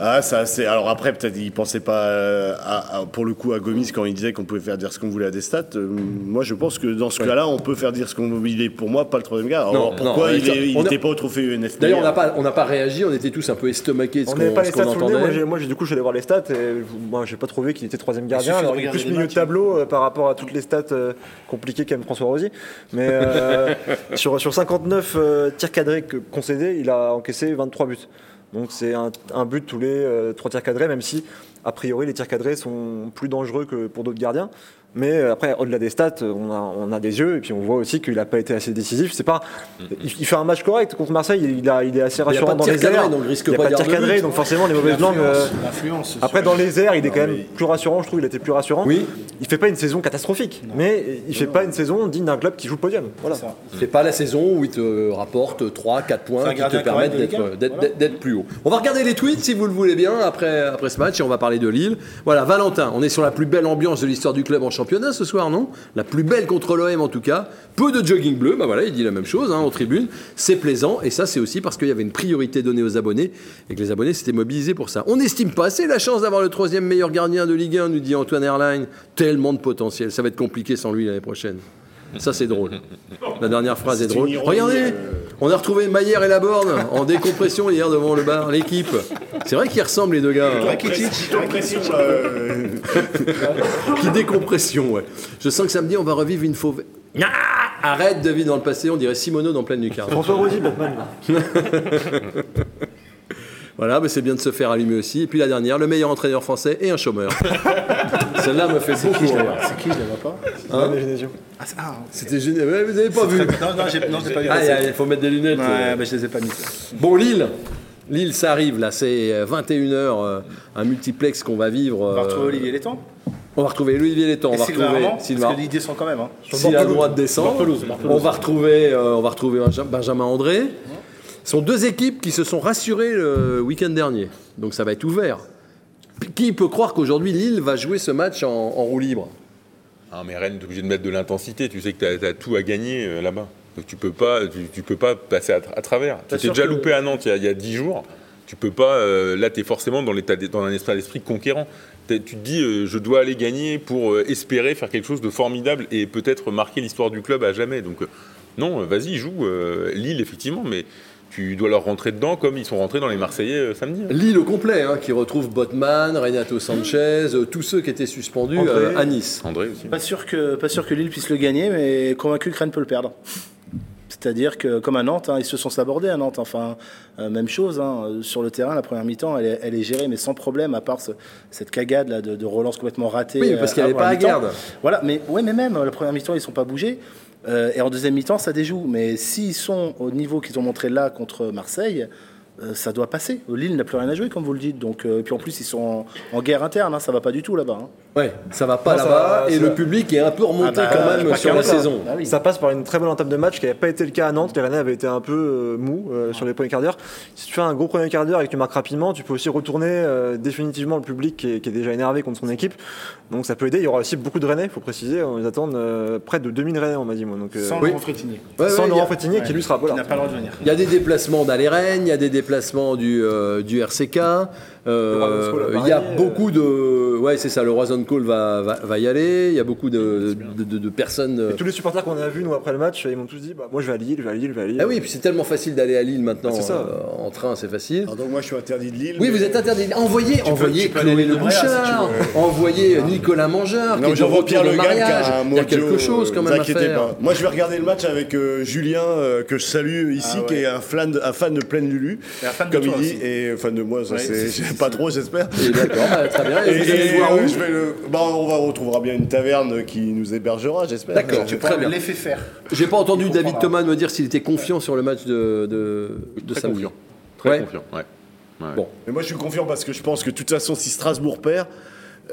ah, ça, c'est. Alors après, peut-être il pensait pas euh, à- à- pour le coup à Gomis quand il disait qu'on pouvait faire dire ce qu'on voulait à des stats. Euh, moi, je pense que dans ce cas-là, on peut faire dire ce qu'on. Il est pour moi pas le troisième gars. Alors, Non, pourquoi non, il on a- n'était pas au trophée UNFP D'ailleurs, on n'a pas, on n'a pas réagi. On était tous un peu estomaqués de ce On n'avait qu'on pas les stats le. Moi, entendait. j'ai- Moi, j'ai- du coup, je suis allé voir les stats et je- moi, j'ai pas trouvé qu'il était troisième gardien. Alors, il est plus milieu de matchs, tableau euh, par rapport à toutes les stats euh, compliquées qu'aime François Rosy. Mais euh, <laughs> sur, sur 59 euh, tirs cadrés concédés, il a encaissé 23 buts. Donc, c'est un, but tous les euh, trois tirs cadrés, même si, a priori, les tirs cadrés sont plus dangereux que pour d'autres gardiens. Mais euh, après, au-delà des stats, on a, on a des yeux et puis on voit aussi qu'il n'a pas été assez décisif. C'est pas, il, il fait un match correct contre Marseille. Il, a- il est assez rassurant dans les airs. donc il n'y a pas de tir cadré, but. donc forcément les mauvaises langues. euh, après, dans les airs, il est quand même mais- plus rassurant, je trouve. Il était plus rassurant. Oui. Il fait pas une saison catastrophique, mais il fait pas une saison digne d'un club qui joue le podium. Voilà. C'est pas la saison où il te rapporte 3, 4 C'est points qui te permettent d'être plus haut. On va regarder les tweets si vous le voulez bien après, après ce match et on va parler de Lille. Voilà, Valentin, on est sur la plus belle ambiance de l'histoire du club en championnat ce soir, non? La plus belle contre l'OM en tout cas. Peu de jogging bleu, bah voilà, il dit la même chose hein, aux tribunes. C'est plaisant et ça c'est aussi parce qu'il y avait une priorité donnée aux abonnés et que les abonnés s'étaient mobilisés pour ça. On n'estime pas assez la chance d'avoir le troisième meilleur gardien de Ligue 1, nous dit Antoine Erline. Tellement de potentiel, ça va être compliqué sans lui l'année prochaine. Ça, c'est drôle. La dernière phrase est, drôle. ironie, Regardez, euh. on a retrouvé Maillère et Laborne en décompression hier devant le bar, l'équipe. C'est vrai qu'ils ressemblent les deux gars. hein. Impression, là, euh, <laughs> Qui décompression, ouais. Je sens que samedi, on va revivre une fauve. Ah Arrête de vivre dans le passé, on dirait Simono dans pleine lucarne. François Rosy, Batman. <laughs> Voilà, mais c'est bien de se faire allumer aussi. Et puis la dernière, le meilleur entraîneur français et un chômeur. <laughs> Celle-là me fait beaucoup rire. C'est qui, je ne vois pas Hein. Ah, ah, C'était génial. Ouais, vous n'avez pas vu. Non, non, j'ai non, j'ai pas vu. Ah, il faut mettre des lunettes. Ouais, mais je les ai pas mis. Bon, Lille. Lille, ça arrive là, c'est 21h, un multiplex qu'on va vivre. On va euh, retrouver Olivier Létang. on va retrouver Olivier Létang, on va Sylvain retrouver Armand, Sylvain. parce que l'idée sont quand même. Hein. S'il a le droit de descendre, on va retrouver, euh, on va retrouver Benja- Benjamin André. Ce sont deux équipes qui se sont rassurées le week-end dernier. Donc ça va être ouvert. Qui peut croire qu'aujourd'hui Lille va jouer ce match en, en roue libre? Ah, mais Rennes, t'es obligé de mettre de l'intensité. Tu sais que tu as, tout à gagner euh, là-bas. Donc tu peux pas, tu, tu peux pas passer à, tra- à travers. Tu t'es déjà que- loupé à Nantes il y a- il y a 10 jours. Tu peux pas. euh, là, tu es forcément dans, l'état d- dans un état d'esprit conquérant. Tu te dis, euh, je dois aller gagner pour euh, espérer faire quelque chose de formidable et peut-être marquer l'histoire du club à jamais. Donc, euh, non, vas-y, joue. euh, Lille, effectivement, mais tu dois leur rentrer dedans comme ils sont rentrés dans les Marseillais euh, samedi. hein. Lille au complet, hein, qui retrouve Botman, Renato Sanchez, euh, tous ceux qui étaient suspendus André. euh, à Nice. André aussi. Pas sûr, que, pas sûr que Lille puisse le gagner, mais convaincu que Rennes peut le perdre. C'est-à-dire que, comme à Nantes, hein, ils se sont sabordés à Nantes. Enfin, euh, même chose. hein, sur le terrain, la première mi-temps, elle est, elle est gérée, mais sans problème, à part ce- cette cagade là, de, de relance complètement ratée. Oui, parce qu'il n'y avait pas la à garde. Voilà, mais, ouais, mais même, la première mi-temps, ils ne sont pas bougés. Euh, et en deuxième mi-temps, ça déjoue. Mais s'ils sont au niveau qu'ils ont montré là contre Marseille, ça doit passer. Lille n'a plus rien à jouer, comme vous le dites. Donc, euh, et puis en plus, ils sont en, en guerre interne. Hein, ça va pas du tout là-bas. hein. Ouais, ça va pas là-bas et le public est un peu remonté Ah bah, quand même sur la pas. saison. Ah oui. Ça passe par une très bonne entame de match qui n'avait pas été le cas à Nantes. Les Rennais avaient été un peu euh, mous euh, sur les premiers quarts d'heure. Si tu fais un gros premier quart d'heure et que tu marques rapidement, tu peux aussi retourner euh, définitivement le public qui est, qui est déjà énervé contre son équipe. Donc ça peut aider. Il y aura aussi beaucoup de Rennais, il faut préciser. On les attend euh, près de 2000 Rennais, on m'a dit. Moi. Donc, euh, Sans oui. Laurent Frétinier. Ouais, sans ouais, il Laurent a- Frétinier qui lui sera Qui Bollard. n'a pas le droit de venir. Il y a des déplacements d'Aleren, il y a des déplacements du, euh, du RCK. Euh, il y a Paris, beaucoup de. Ouais, c'est ça, le Roison Call va, va, va y aller. Il y a beaucoup de, de, de- de personnes. euh, Et tous les supporters qu'on a vus nous après le match, ils m'ont tous dit bah, moi je vais à Lille, je vais à Lille, je vais à Lille. Ah oui, puis c'est tellement facile d'aller à Lille maintenant. Ah, c'est ça. euh, en train, c'est facile. Alors donc moi je suis interdit de Lille. Oui, mais- vous êtes interdit. Envoyez, envoyez tu peux aller Chloé Le de Bréa, si Bouchard, envoyez Nicolas Mangeur, qui Non, est de j'envoie Pierre de Le Gall qui mariage. a un Il y a quelque chose quand même à faire. pas. Moi je vais regarder le match avec euh, Julien euh, que je salue ici, Ah ouais. qui est un fan, de, un fan de pleine Lulu, Et un fan de comme il toi dit, et fan de moi, ça c'est <laughs> pas trop j'espère. D'accord, bah, très bien. Et, Et, vous allez et, voir où je vais le- bah, on va on retrouvera bien une taverne qui nous hébergera, j'espère. D'accord, Je- très bien. L'effet faire. J'ai pas entendu David. Thomas me dire s'il était confiant sur le match de, de, de Très samedi. confiant. Très Ouais. confiant, ouais. Ouais. Bon. Mais moi je suis confiant parce que je pense que de toute façon si Strasbourg perd,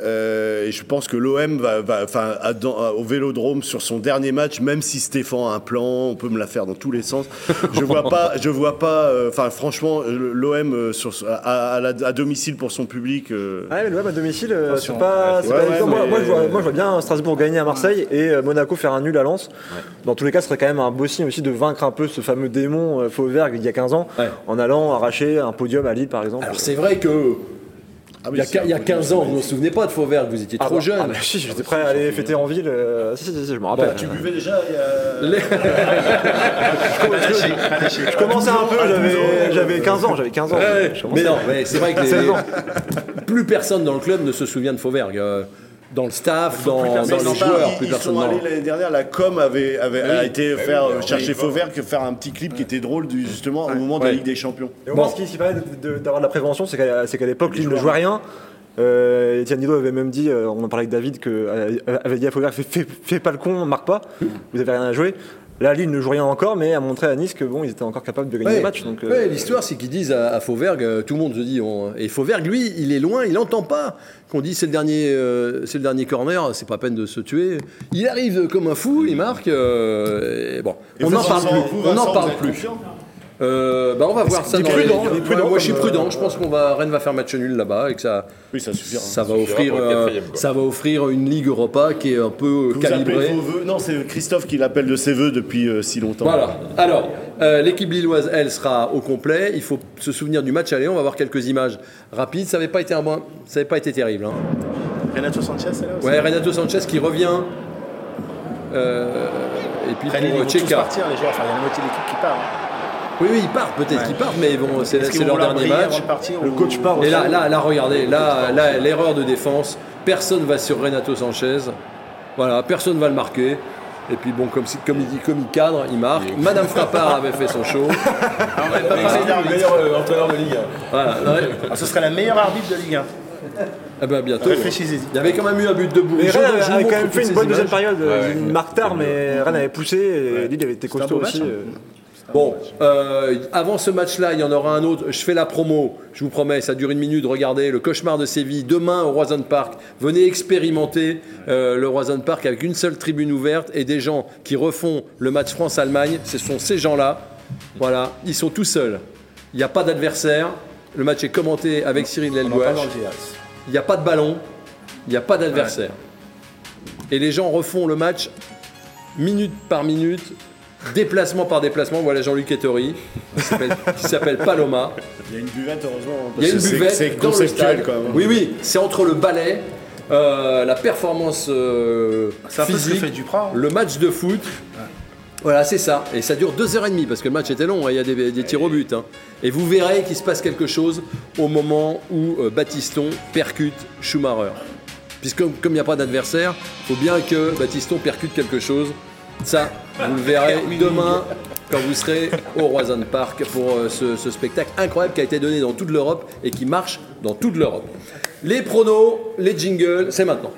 euh, et je pense que l'OM va, va- enfin, à- dans- à- au Vélodrome sur son dernier match, même si Stéphane a un plan, on peut me la faire dans tous les sens. Je vois pas, <laughs> je vois pas. euh, Enfin, franchement, l'OM euh, à, à la- à domicile pour son public. euh, Ah ouais, mais l'OM à domicile, euh, c'est pas, Ouais, pas ouais, évident. moi, je vois, moi, je vois bien Strasbourg gagner à Marseille et euh, Monaco faire un nul à Lens. Dans tous les cas, ce serait quand même un beau signe aussi de vaincre un peu ce fameux démon euh, Fauvergue il y a 15 ans, Ouais. en allant arracher un podium à Lille par exemple. Alors c'est vrai que ah oui, il y a, c'est il y a un peu 15 ans, vous ne vous souvenez pas de Fauvergue, vous étiez Ah trop bah- jeune. Ah bah si, j'étais prêt à aller fêter en ville. euh, si, si, si, je me rappelle. Tu buvais déjà il y a- Les- Je commençais un peu, j'avais, j'avais 15 ans, j'avais 15 ans. Ouais, mais non, mais c'est vrai que les- 16 ans. plus personne dans le club ne se souvient de Fauvergue. Dans le staff, dans, les sont joueurs, plus ils personne sont allés l'année dernière, la com avait, avait a Oui. été faire euh, chercher Fauvert que faire un petit clip qui était drôle du- justement au moment de la. Ligue des Champions. Et au moins, Bon. ce qui, permet d'avoir de la prévention, c'est qu'à, qu'à l'époque, Lille ne jouait rien. Euh, Etienne Dilo avait même dit, euh, on en parlait avec David, que, euh, avait dit à Fauvergue, fais, fais- fais pas le con, marque pas, vous avez rien à jouer. Là, Lille ne joue rien encore, mais a montré à Nice que bon, ils étaient encore capables de gagner Ouais. le match. Donc, euh, l'histoire, c'est qu'ils disent à, à Fauvergue, euh, tout le monde se dit, on- et Fauvergue, lui, il est loin, il n'entend pas qu'on dit c'est le dernier, euh, c'est le dernier corner, c'est pas peine de se tuer. Il arrive comme un fou, il marque. euh, et bon, Et on n'en parle plus. vous, on n'en parle plus. confiant Euh, bah, on va voir ça dans prudent, les- t'es prudent Ouais, moi, je suis comme, prudent. euh, Je pense qu'on va Rennes va faire match nul là-bas et que ça, Oui, ça suffira. ça va suffira offrir, euh, ça va offrir une Ligue Europa qui est un peu Vous appelez calibrée. vos vœux Non, c'est Christophe qui l'appelle de ses voeux depuis euh, si longtemps. Voilà. Alors, euh, l'équipe lilloise, elle, sera au complet. Il faut se souvenir du match aller. On va voir quelques images rapides. Ça n'avait pas été un bon- ça n'avait pas été terrible. hein. Renato Sanchez, c'est là aussi. Ouais, Renato Sanchez qui revient. Euh, et puis Après, Lille, ils pour vont tous Tcheka. partir, les joueurs. Enfin, il y a la moitié de l'équipe qui part. hein. Oui, oui, ils partent. Peut-être Ouais. qu'ils partent, mais bon, c'est c'est leur dernier match. partir le ou- coach part Et aussi. là, là, là, regardez, là, là, l'erreur de défense. Personne va sur Renato Sanchez. Voilà, personne va le marquer. Et puis bon, comme, il dit, comme il cadre, il marque. Madame <laughs> Frappard avait fait son show. le meilleur entraîneur de Ligue Voilà, ouais. Ah, ce serait la meilleure arbitre de Ligue 1. Eh ben bientôt. Réfléchissez-y. Il y avait quand même eu un but de bout. Mais Rennes quand même fait une bonne deuxième période. Ouais, une ouais. marque tard, mais Rennes avait poussé et Lille avait été costaud aussi. Bon, euh, avant ce match-là, il y en aura un autre. Je fais la promo, je vous promets, ça dure une minute. Regardez, le cauchemar de Séville, demain au Roison Park. Venez expérimenter euh, le Roison Park avec une seule tribune ouverte et des gens qui refont le match France-Allemagne. Ce sont ces gens-là. Voilà, ils sont tout seuls. Il n'y a pas d'adversaire. Le match est commenté avec Cyril JAS. Il n'y a pas de ballon, il n'y a pas d'adversaire. Et les gens refont le match minute par minute, déplacement par déplacement. Voilà Jean-Luc Ettori, qui s'appelle- Paloma. Il y a une buvette, heureusement. Il y a une parce que c'est- buvette C'est dans le conceptuel stade. quand même. Oui, oui, c'est entre le ballet, euh, la performance euh, C'est un peu ce que physique, fait Duprat. hein. le match de foot. Voilà, c'est ça. Et ça dure deux heures et demie parce que le match était long. hein, Il y a des, des tirs au but. hein. Et vous verrez qu'il se passe quelque chose au moment où euh, Baptiston percute Schumacher. Puisque comme il n'y a pas d'adversaire, il faut bien que Baptiston percute quelque chose. Ça, vous le verrez demain quand vous serez au Roison Park pour euh, ce, spectacle incroyable qui a été donné dans toute l'Europe et qui marche dans toute l'Europe. Les pronos, les jingles, c'est maintenant.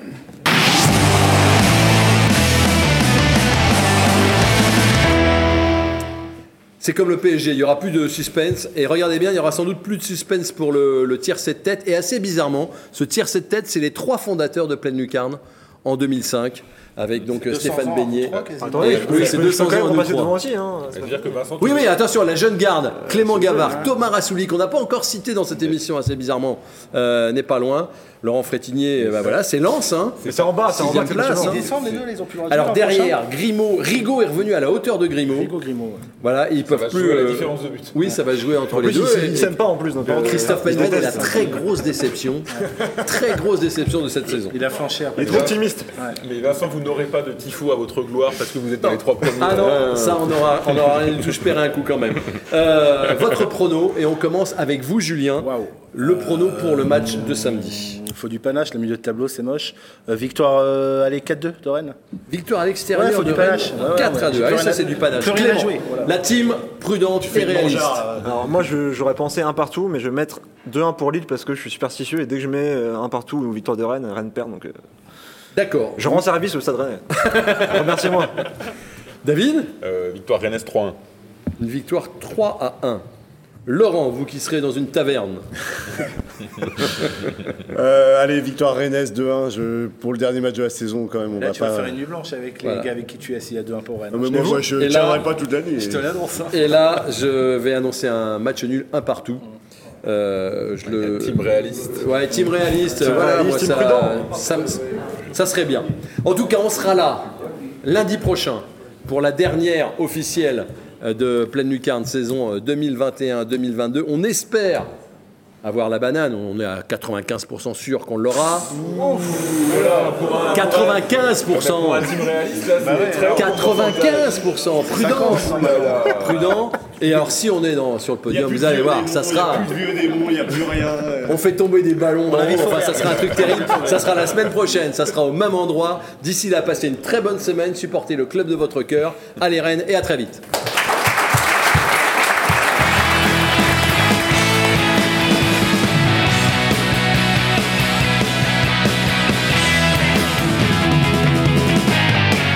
C'est comme le PSG, il n'y aura plus de suspense. Et regardez bien, il y aura sans doute plus de suspense pour le, le tiercé de tête. Et assez bizarrement, ce tiercé de tête, c'est les trois fondateurs de Pleine Lucarne en 2005, avec donc 200 Stéphane Beignet. Attendez, oui, c'est peux- je 200 peux quand même ans en devant aussi. Hein. C'est-à-dire que Vincent, Oui, oui, attention, la jeune garde, Clément Gavard, Thomas Rassouli, qu'on n'a pas encore cité dans cette émission assez bizarrement, euh, n'est pas loin. Laurent Frétinier, bah voilà, c'est Lens. Hein. C'est en bas, c'est en bas. Place, hein. Ils descendent les deux, ils ont plus le Alors derrière, Grimaud, Rigaud est revenu à la hauteur de Grimaud. Rigaud Grimaud. ouais. Voilà, ils ça peuvent va plus. jouer la euh, différence de but. Oui, ça va jouer entre En les plus, deux. ils ils s'aiment pas en plus. donc, euh, Christophe Penven est la très grosse déception. très grosse déception de cette saison. Il a flanché après. Il est trop optimiste. Mais Vincent, vous n'aurez pas de tifo à votre gloire parce que vous êtes dans les trois premiers. Ah non, ça on aura, on aura rien du tout, je paierai un coup quand même. Euh, votre prono, et on commence avec vous Julien. Le prono pour le match de samedi. Il faut du panache, le milieu de tableau c'est moche. Euh, victoire, euh, allez 4-2 de Rennes. Victoire à l'extérieur Ouais, faut de du Rennes, panache. Ouais, ouais, 4 à ouais. 2. Plus Allez, rien ça c'est du panache. plus rien à Clément, jouer, voilà. La team prudente et réaliste. Alors moi j'aurais pensé un partout, mais je vais mettre 2-1 pour Lille parce que je suis superstitieux et dès que je mets euh, un partout ou victoire de Rennes, Rennes perd. Donc euh, D'accord. je rends service au Stade Rennais. <laughs> Remerciez-moi. David Euh, victoire Rennes 3-1. Une victoire 3 à 1. Laurent, vous qui serez dans une taverne. <laughs> Euh, allez, victoire Rennes 2-1 je- pour le dernier match de la saison quand même. On Là va tu pas... vas faire une nuit blanche avec les Voilà. gars avec qui tu es assis à 2-1 pour Rennes. Non, mais moi, te- moi, je Et ne là- tiendrai pas toute la nuit. je te l'annonce. hein. Et là, je vais annoncer un match nul un partout. Euh, je le... Team réaliste. Ouais, team réaliste, voilà, réaliste, moi, team ça, prudent. ça, ça serait bien. En tout cas, on sera là lundi prochain pour la dernière officielle euh, de Pleine Lucarne saison euh, 2021-2022. On espère avoir la banane, on est à 95% sûr qu'on l'aura. 95% 95% prudence prudent. Et alors si on est dans, sur le podium vous allez voir ça sera on fait tomber des ballons, a vu enfin, ça sera un truc terrible. Ça sera la semaine prochaine, ça sera au même endroit. D'ici là, passez une très bonne semaine, supportez le club de votre cœur. Allez Rennes et à très vite.